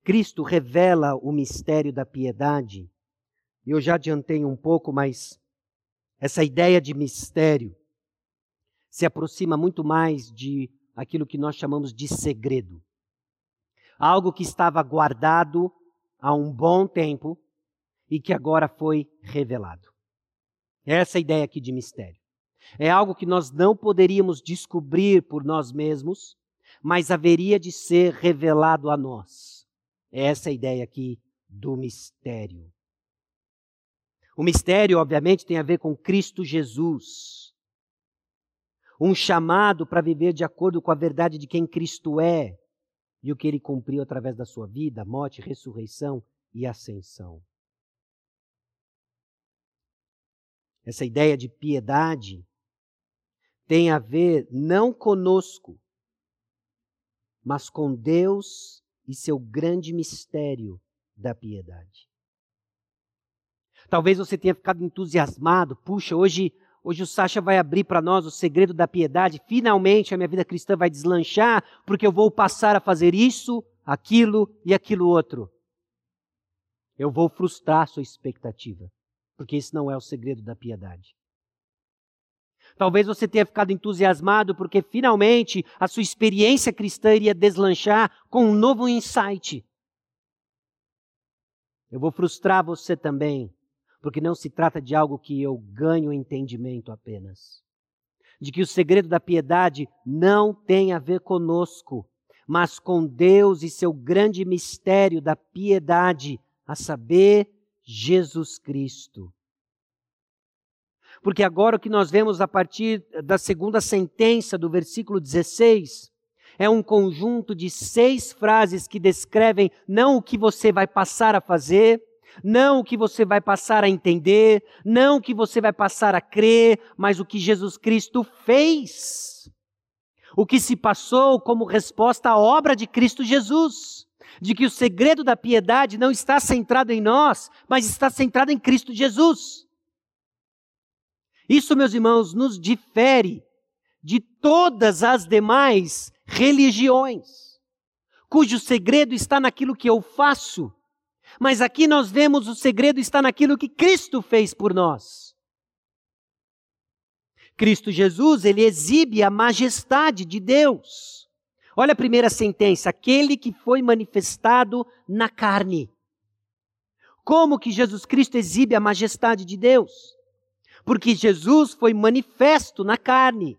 Cristo revela o mistério da piedade. Eu já adiantei um pouco, mas essa ideia de mistério se aproxima muito mais de aquilo que nós chamamos de segredo. Algo que estava guardado há um bom tempo e que agora foi revelado. Essa é a ideia aqui de mistério. É algo que nós não poderíamos descobrir por nós mesmos, mas haveria de ser revelado a nós. Essa é a ideia aqui do mistério. O mistério, obviamente, tem a ver com Cristo Jesus. Um chamado para viver de acordo com a verdade de quem Cristo é e o que ele cumpriu através da sua vida, morte, ressurreição e ascensão. Essa ideia de piedade tem a ver não conosco, mas com Deus e seu grande mistério da piedade. Talvez você tenha ficado entusiasmado, puxa, hoje, hoje o Sacha vai abrir para nós o segredo da piedade, finalmente a minha vida cristã vai deslanchar, porque eu vou passar a fazer isso, aquilo e aquilo outro. Eu vou frustrar sua expectativa, porque esse não é o segredo da piedade. Talvez você tenha ficado entusiasmado porque finalmente a sua experiência cristã iria deslanchar com um novo insight. Eu vou frustrar você também, porque não se trata de algo que eu ganho entendimento apenas. De que o segredo da piedade não tem a ver conosco, mas com Deus e seu grande mistério da piedade, a saber, Jesus Cristo. Porque agora o que nós vemos a partir da segunda sentença do versículo 16 é um conjunto de seis frases que descrevem não o que você vai passar a fazer, não o que você vai passar a entender, não o que você vai passar a crer, mas o que Jesus Cristo fez. O que se passou como resposta à obra de Cristo Jesus. De que o segredo da piedade não está centrado em nós, mas está centrado em Cristo Jesus. Isso, meus irmãos, nos difere de todas as demais religiões, cujo segredo está naquilo que eu faço, mas aqui nós vemos o segredo está naquilo que Cristo fez por nós. Cristo Jesus, ele exibe a majestade de Deus. Olha a primeira sentença: aquele que foi manifestado na carne. Como que Jesus Cristo exibe a majestade de Deus? Porque Jesus foi manifesto na carne.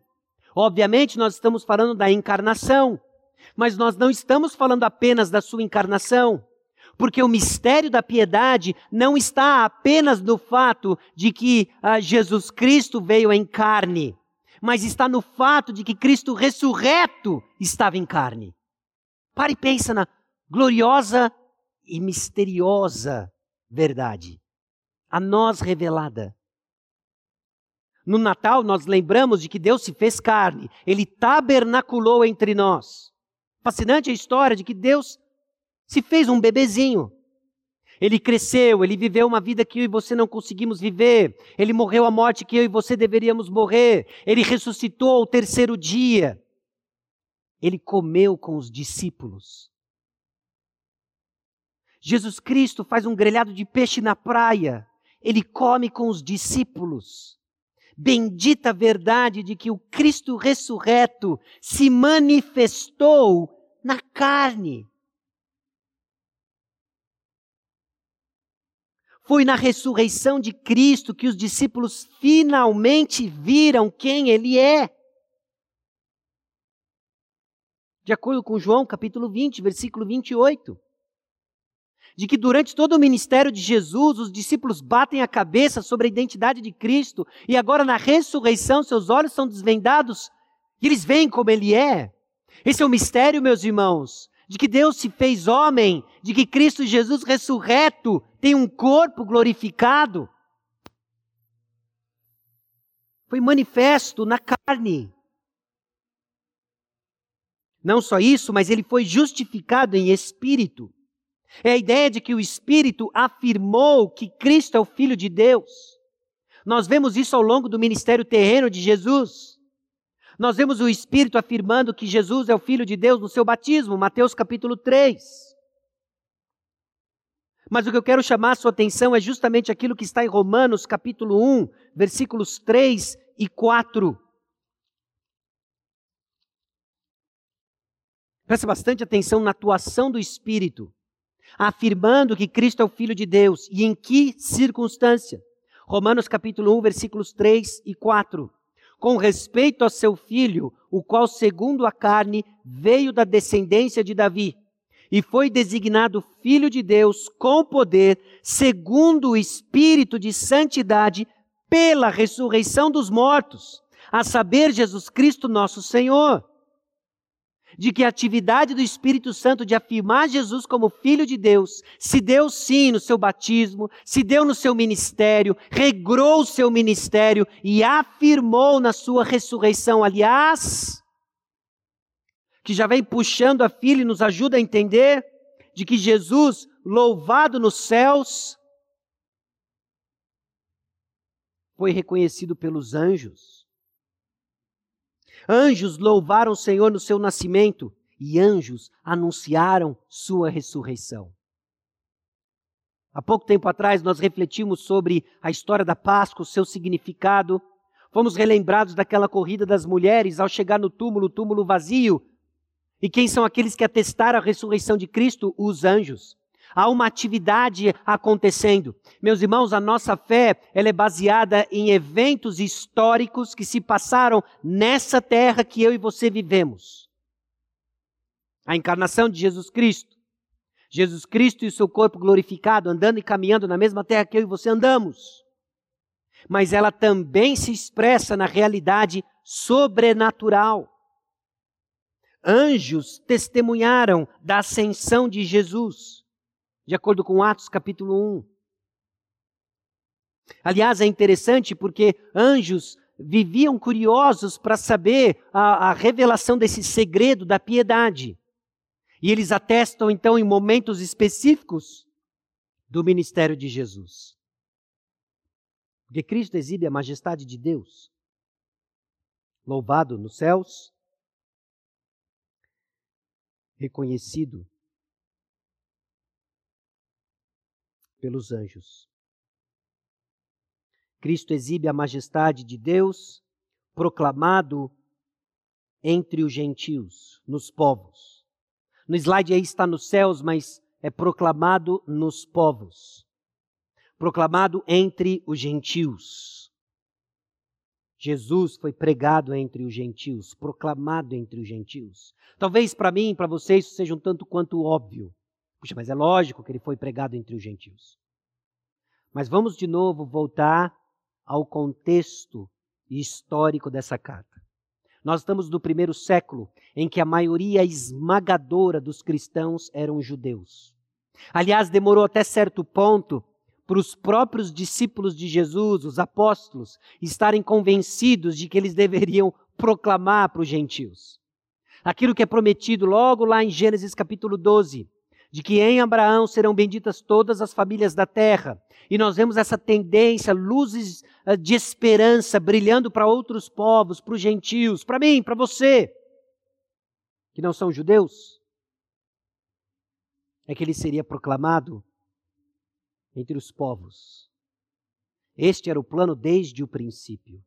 Obviamente, nós estamos falando da encarnação, mas nós não estamos falando apenas da sua encarnação, porque o mistério da piedade não está apenas no fato de que ah, Jesus Cristo veio em carne, mas está no fato de que Cristo ressurreto estava em carne. Pare e pensa na gloriosa e misteriosa verdade, a nós revelada. No Natal, nós lembramos de que Deus se fez carne, ele tabernaculou entre nós. Fascinante a história de que Deus se fez um bebezinho. Ele cresceu, ele viveu uma vida que eu e você não conseguimos viver. Ele morreu a morte que eu e você deveríamos morrer. Ele ressuscitou ao terceiro dia. Ele comeu com os discípulos. Jesus Cristo faz um grelhado de peixe na praia. Ele come com os discípulos bendita verdade de que o Cristo ressurreto se manifestou na carne. Foi na ressurreição de Cristo que os discípulos finalmente viram quem Ele é. De acordo com João capítulo 20, versículo 28 de que durante todo o ministério de Jesus, os discípulos batem a cabeça sobre a identidade de Cristo, e agora na ressurreição seus olhos são desvendados e eles veem como Ele é. Esse é o mistério, meus irmãos, de que Deus se fez homem, de que Cristo Jesus ressurreto tem um corpo glorificado. Foi manifesto na carne. Não só isso, mas ele foi justificado em espírito. É a ideia de que o Espírito afirmou que Cristo é o Filho de Deus. Nós vemos isso ao longo do ministério terreno de Jesus. Nós vemos o Espírito afirmando que Jesus é o Filho de Deus no seu batismo, Mateus capítulo 3. Mas o que eu quero chamar a sua atenção é justamente aquilo que está em Romanos capítulo 1, versículos 3 e 4. Preste bastante atenção na atuação do Espírito, afirmando que Cristo é o Filho de Deus e em que circunstância. Romanos capítulo 1, versículos 3 e 4. Com respeito a seu filho, o qual, segundo a carne, veio da descendência de Davi, e foi designado Filho de Deus com poder, segundo o Espírito de santidade, pela ressurreição dos mortos, a saber, Jesus Cristo, nosso Senhor de que a atividade do Espírito Santo de afirmar Jesus como Filho de Deus se deu sim no seu batismo, se deu no seu ministério, regrou o seu ministério e afirmou na sua ressurreição. Aliás, que já vem puxando a filha e nos ajuda a entender de que Jesus, louvado nos céus, foi reconhecido pelos anjos Anjos louvaram o Senhor no seu nascimento e anjos anunciaram sua ressurreição. Há pouco tempo atrás nós refletimos sobre a história da Páscoa, o seu significado. Fomos relembrados daquela corrida das mulheres ao chegar no túmulo, túmulo vazio. E quem são aqueles que atestaram a ressurreição de Cristo? Os anjos há uma atividade acontecendo. Meus irmãos, a nossa fé, ela é baseada em eventos históricos que se passaram nessa terra que eu e você vivemos. A encarnação de Jesus Cristo. Jesus Cristo e o seu corpo glorificado andando e caminhando na mesma terra que eu e você andamos. Mas ela também se expressa na realidade sobrenatural. Anjos testemunharam da ascensão de Jesus de acordo com Atos capítulo 1. Aliás, é interessante porque anjos viviam curiosos para saber a, a, revelação desse segredo da piedade. E eles atestam então em momentos específicos do ministério de Jesus. Porque Cristo exibe a majestade de Deus. Louvado nos céus, reconhecido pelos anjos. Cristo exibe a majestade de Deus, proclamado entre os gentios, nos povos. No slide aí está nos céus, mas é proclamado nos povos. Proclamado entre os gentios. Jesus foi pregado entre os gentios, proclamado entre os gentios. Talvez para mim, para vocês, isso seja um tanto quanto óbvio. Puxa, mas é lógico que ele foi pregado entre os gentios. Mas vamos de novo voltar ao contexto histórico dessa carta. Nós estamos no primeiro século, em que a maioria esmagadora dos cristãos eram judeus. Aliás, demorou até certo ponto para os próprios discípulos de Jesus, os apóstolos, estarem convencidos de que eles deveriam proclamar para os gentios. Aquilo que é prometido logo lá em Gênesis capítulo 12, de que em Abraão serão benditas todas as famílias da terra. E nós vemos essa tendência, luzes eh, de esperança brilhando para outros povos, para os gentios, para mim, para você, que não são judeus. É que ele seria proclamado entre os povos. Este era o plano desde o princípio.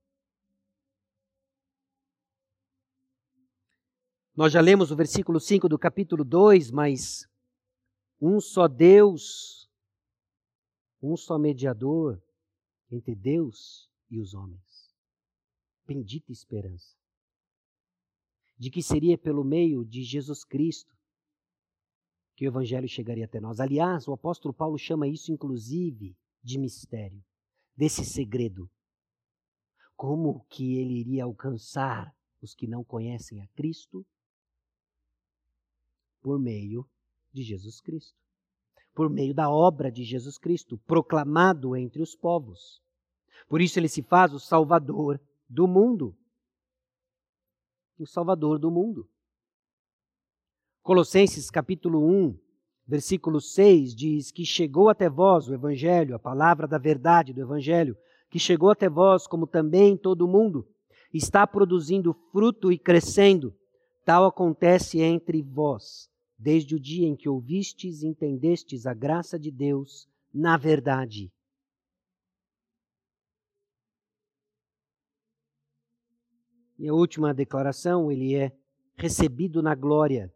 Nós já lemos o versículo 5 do capítulo 2, mas um só Deus, um só mediador entre Deus e os homens. Bendita esperança. De que seria pelo meio de Jesus Cristo que o Evangelho chegaria até nós. Aliás, o apóstolo Paulo chama isso, inclusive, de mistério, desse segredo. Como que ele iria alcançar os que não conhecem a Cristo? Por meio de Jesus Cristo. Por meio da obra de Jesus Cristo, proclamado entre os povos. Por isso ele se faz o Salvador do mundo. O Salvador do mundo. Colossenses capítulo 1, versículo 6 diz que chegou até vós o Evangelho, a palavra da verdade do Evangelho, que chegou até vós, como também todo mundo, está produzindo fruto e crescendo. Tal acontece entre vós desde o dia em que ouvistes e entendestes a graça de Deus na verdade. E a última declaração, ele é recebido na glória.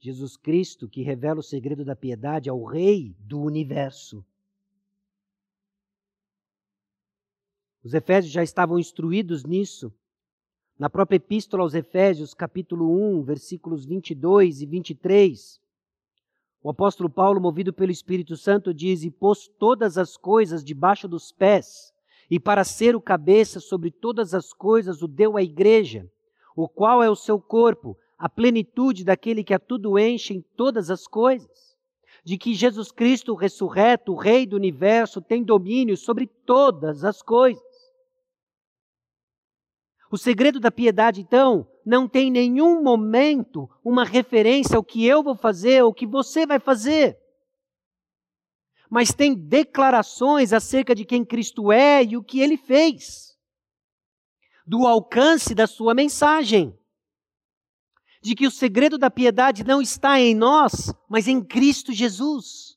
Jesus Cristo, que revela o segredo da piedade ao Rei do universo. Os Efésios já estavam instruídos nisso. Na própria Epístola aos Efésios, capítulo 1, versículos 22 e 23, o apóstolo Paulo, movido pelo Espírito Santo, diz: E pôs todas as coisas debaixo dos pés, e para ser o cabeça sobre todas as coisas o deu à igreja, o qual é o seu corpo, a plenitude daquele que a tudo enche em todas as coisas. De que Jesus Cristo, ressurreto, o Rei do universo, tem domínio sobre todas as coisas. O segredo da piedade, então, não tem em nenhum momento uma referência ao que eu vou fazer, ou que você vai fazer. Mas tem declarações acerca de quem Cristo é e o que ele fez, do alcance da sua mensagem, de que o segredo da piedade não está em nós, mas em Cristo Jesus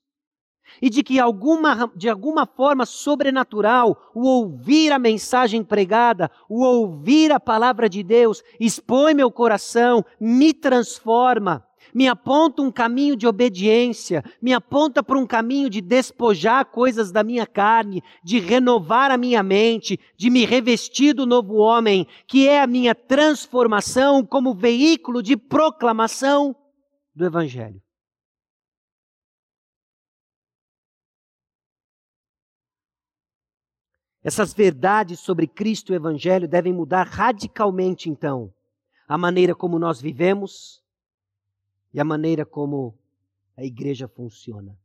e de que alguma, de alguma forma sobrenatural, o ouvir a mensagem pregada, o ouvir a palavra de Deus, expõe meu coração, me transforma, me aponta um caminho de obediência, me aponta para um caminho de despojar coisas da minha carne, de renovar a minha mente, de me revestir do novo homem, que é a minha transformação como veículo de proclamação do Evangelho. Essas verdades sobre Cristo e o Evangelho devem mudar radicalmente, então, a maneira como nós vivemos e a maneira como a igreja funciona.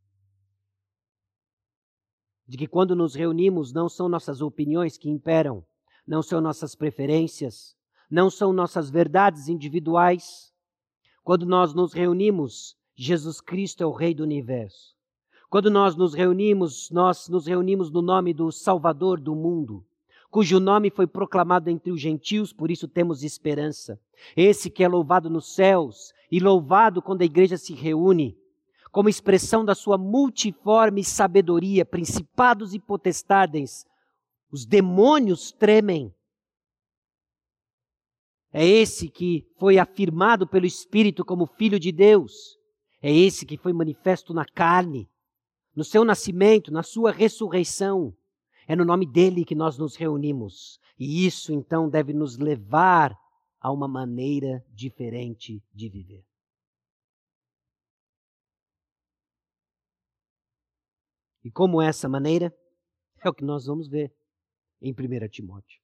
De que quando nos reunimos, não são nossas opiniões que imperam, não são nossas preferências, não são nossas verdades individuais. Quando nós nos reunimos, Jesus Cristo é o Rei do universo. Quando nós nos reunimos, nós nos reunimos no nome do Salvador do mundo, cujo nome foi proclamado entre os gentios, por isso temos esperança. Esse que é louvado nos céus e louvado quando a igreja se reúne, como expressão da sua multiforme sabedoria, principados e potestades, os demônios tremem. É esse que foi afirmado pelo Espírito como Filho de Deus. É esse que foi manifesto na carne no seu nascimento, na sua ressurreição. É no nome dele que nós nos reunimos. E isso então deve nos levar a uma maneira diferente de viver. E como é essa maneira? É o que nós vamos ver em 1 Timóteo.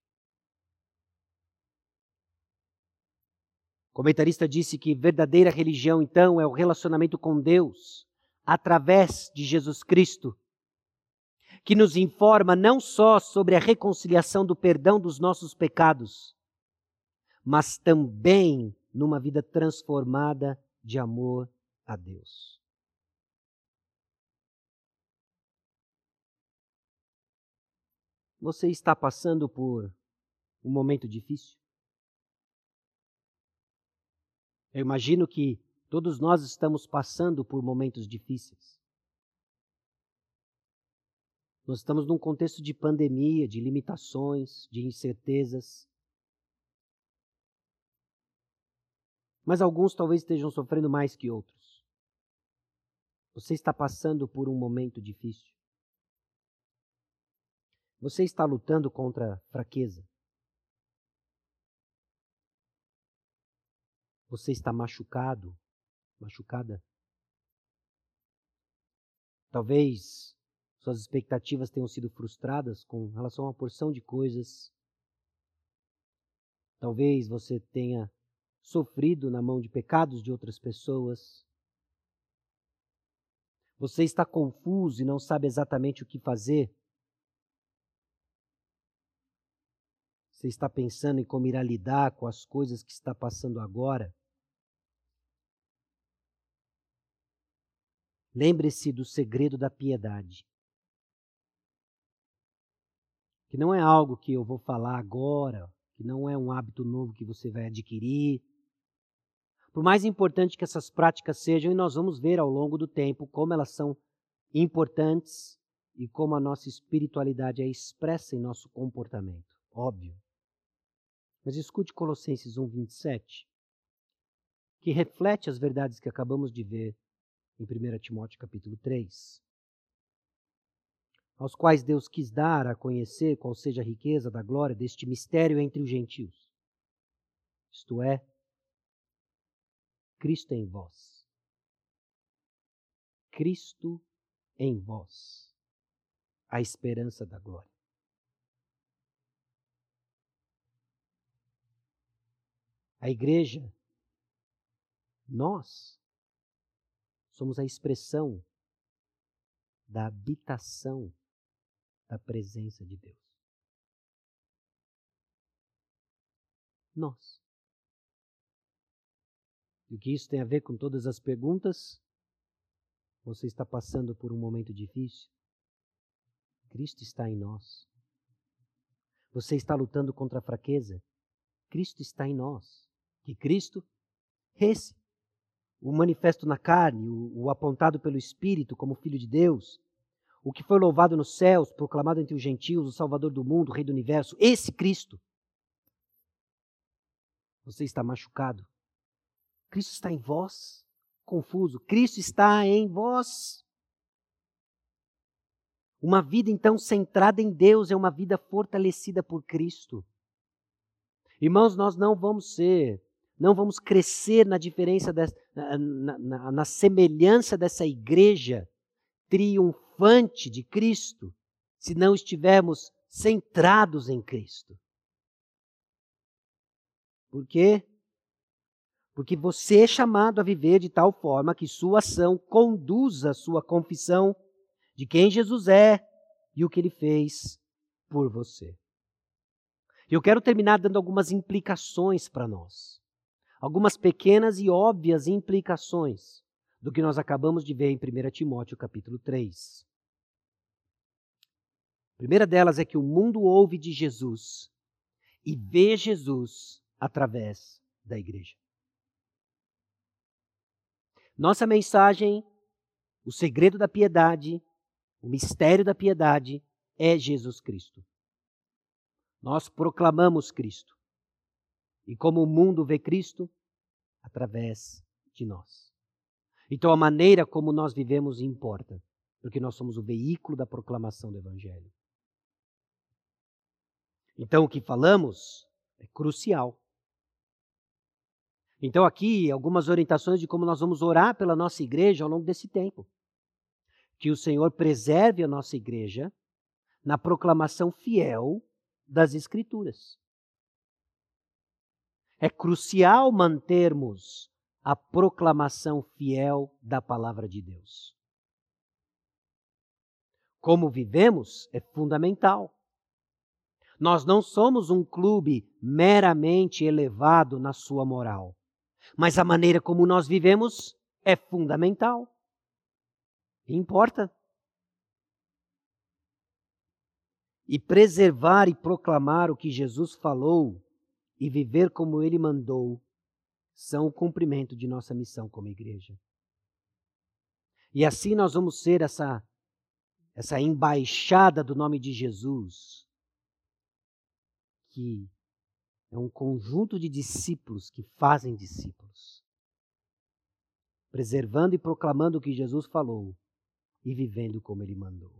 O comentarista disse que verdadeira religião, então, é o relacionamento com Deus através de Jesus Cristo, que nos informa não só sobre a reconciliação do perdão dos nossos pecados, mas também numa vida transformada de amor a Deus. Você está passando por um momento difícil? Eu imagino que Todos nós estamos passando por momentos difíceis. Nós estamos num contexto de pandemia, de limitações, de incertezas. Mas alguns talvez estejam sofrendo mais que outros. Você está passando por um momento difícil. Você está lutando contra fraqueza. Você está machucado machucada. Talvez suas expectativas tenham sido frustradas com relação a uma porção de coisas. Talvez você tenha sofrido na mão de pecados de outras pessoas. Você está confuso e não sabe exatamente o que fazer. Você está pensando em como irá lidar com as coisas que está passando agora. Lembre-se do segredo da piedade. Que não é algo que eu vou falar agora, que não é um hábito novo que você vai adquirir. Por mais importante que essas práticas sejam, e nós vamos ver ao longo do tempo como elas são importantes e como a nossa espiritualidade é expressa em nosso comportamento. Óbvio. Mas escute Colossenses 1, 27 que reflete as verdades que acabamos de ver em 1 Timóteo capítulo 3, aos quais Deus quis dar a conhecer qual seja a riqueza da glória deste mistério entre os gentios. Isto é, Cristo em vós. Cristo em vós, a esperança da glória. A igreja, nós, somos a expressão da habitação da presença de Deus. Nós. E o que isso tem a ver com todas as perguntas? Você está passando por um momento difícil? Cristo está em nós. Você está lutando contra a fraqueza? Cristo está em nós. Que Cristo, esse, o manifesto na carne, o, o apontado pelo Espírito como Filho de Deus, o que foi louvado nos céus, proclamado entre os gentios, o Salvador do mundo, o Rei do universo, esse Cristo. Você está machucado. Cristo está em vós, confuso. Cristo está em vós. Uma vida então centrada em Deus é uma vida fortalecida por Cristo. Irmãos, nós não vamos ser, não vamos crescer na diferença, na, na, na semelhança dessa igreja triunfante de Cristo se não estivermos centrados em Cristo. Por quê? Porque você é chamado a viver de tal forma que sua ação conduza a sua confissão de quem Jesus é e o que ele fez por você. Eu quero terminar dando algumas implicações para nós. Algumas pequenas e óbvias implicações do que nós acabamos de ver em 1 Timóteo capítulo 3. A primeira delas é que o mundo ouve de Jesus e vê Jesus através da igreja. Nossa mensagem, o segredo da piedade, o mistério da piedade é Jesus Cristo. Nós proclamamos Cristo. E como o mundo vê Cristo? Através de nós. Então a maneira como nós vivemos importa, porque nós somos o veículo da proclamação do Evangelho. Então o que falamos é crucial. Então, aqui, algumas orientações de como nós vamos orar pela nossa igreja ao longo desse tempo. Que o Senhor preserve a nossa igreja na proclamação fiel das Escrituras. É crucial mantermos a proclamação fiel da palavra de Deus. Como vivemos é fundamental. Nós não somos um clube meramente elevado na sua moral. Mas a maneira como nós vivemos é fundamental. Importa. E preservar e proclamar o que Jesus falou e viver como ele mandou são o cumprimento de nossa missão como igreja. E assim nós vamos ser essa essa embaixada do nome de Jesus que é um conjunto de discípulos que fazem discípulos, preservando e proclamando o que Jesus falou e vivendo como ele mandou.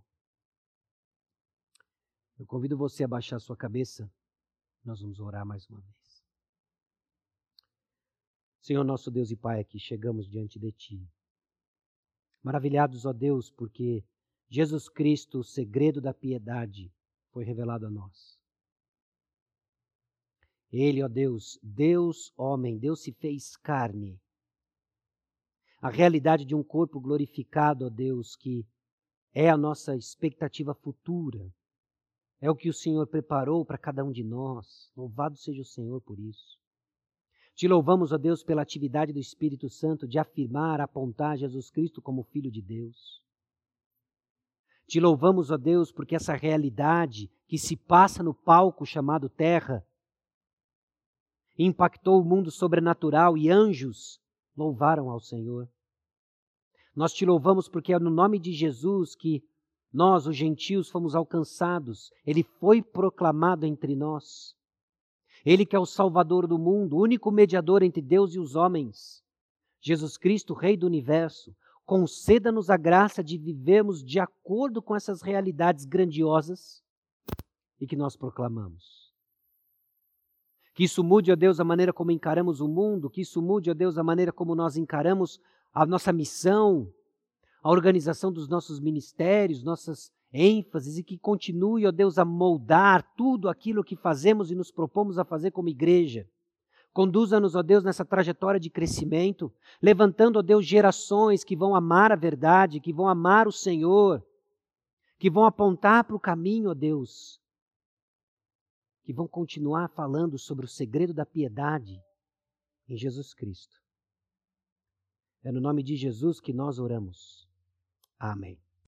Eu convido você a baixar sua cabeça. Nós vamos orar mais uma vez. Senhor nosso Deus e Pai, aqui chegamos diante de Ti. Maravilhados, ó Deus, porque Jesus Cristo, o segredo da piedade, foi revelado a nós. Ele, ó Deus, Deus homem, Deus se fez carne. A realidade de um corpo glorificado, ó Deus, que é a nossa expectativa futura. É o que o Senhor preparou para cada um de nós. Louvado seja o Senhor por isso. Te louvamos, ó Deus, pela atividade do Espírito Santo de afirmar, apontar Jesus Cristo como Filho de Deus. Te louvamos, ó Deus, porque essa realidade que se passa no palco chamado terra impactou o mundo sobrenatural e anjos louvaram ao Senhor. Nós te louvamos porque é no nome de Jesus que nós, os gentios, fomos alcançados. Ele foi proclamado entre nós. Ele que é o Salvador do mundo, o único mediador entre Deus e os homens. Jesus Cristo, Rei do universo, conceda-nos a graça de vivermos de acordo com essas realidades grandiosas e que nós proclamamos. Que isso mude, ó Deus, a maneira como encaramos o mundo, que isso mude, ó Deus, a maneira como nós encaramos a nossa missão, a organização dos nossos ministérios, nossas ênfases, e que continue, ó Deus, a moldar tudo aquilo que fazemos e nos propomos a fazer como igreja. Conduza-nos, ó Deus, nessa trajetória de crescimento, levantando, ó Deus, gerações que vão amar a verdade, que vão amar o Senhor, que vão apontar para o caminho, ó Deus, que vão continuar falando sobre o segredo da piedade em Jesus Cristo. É no nome de Jesus que nós oramos. Amém.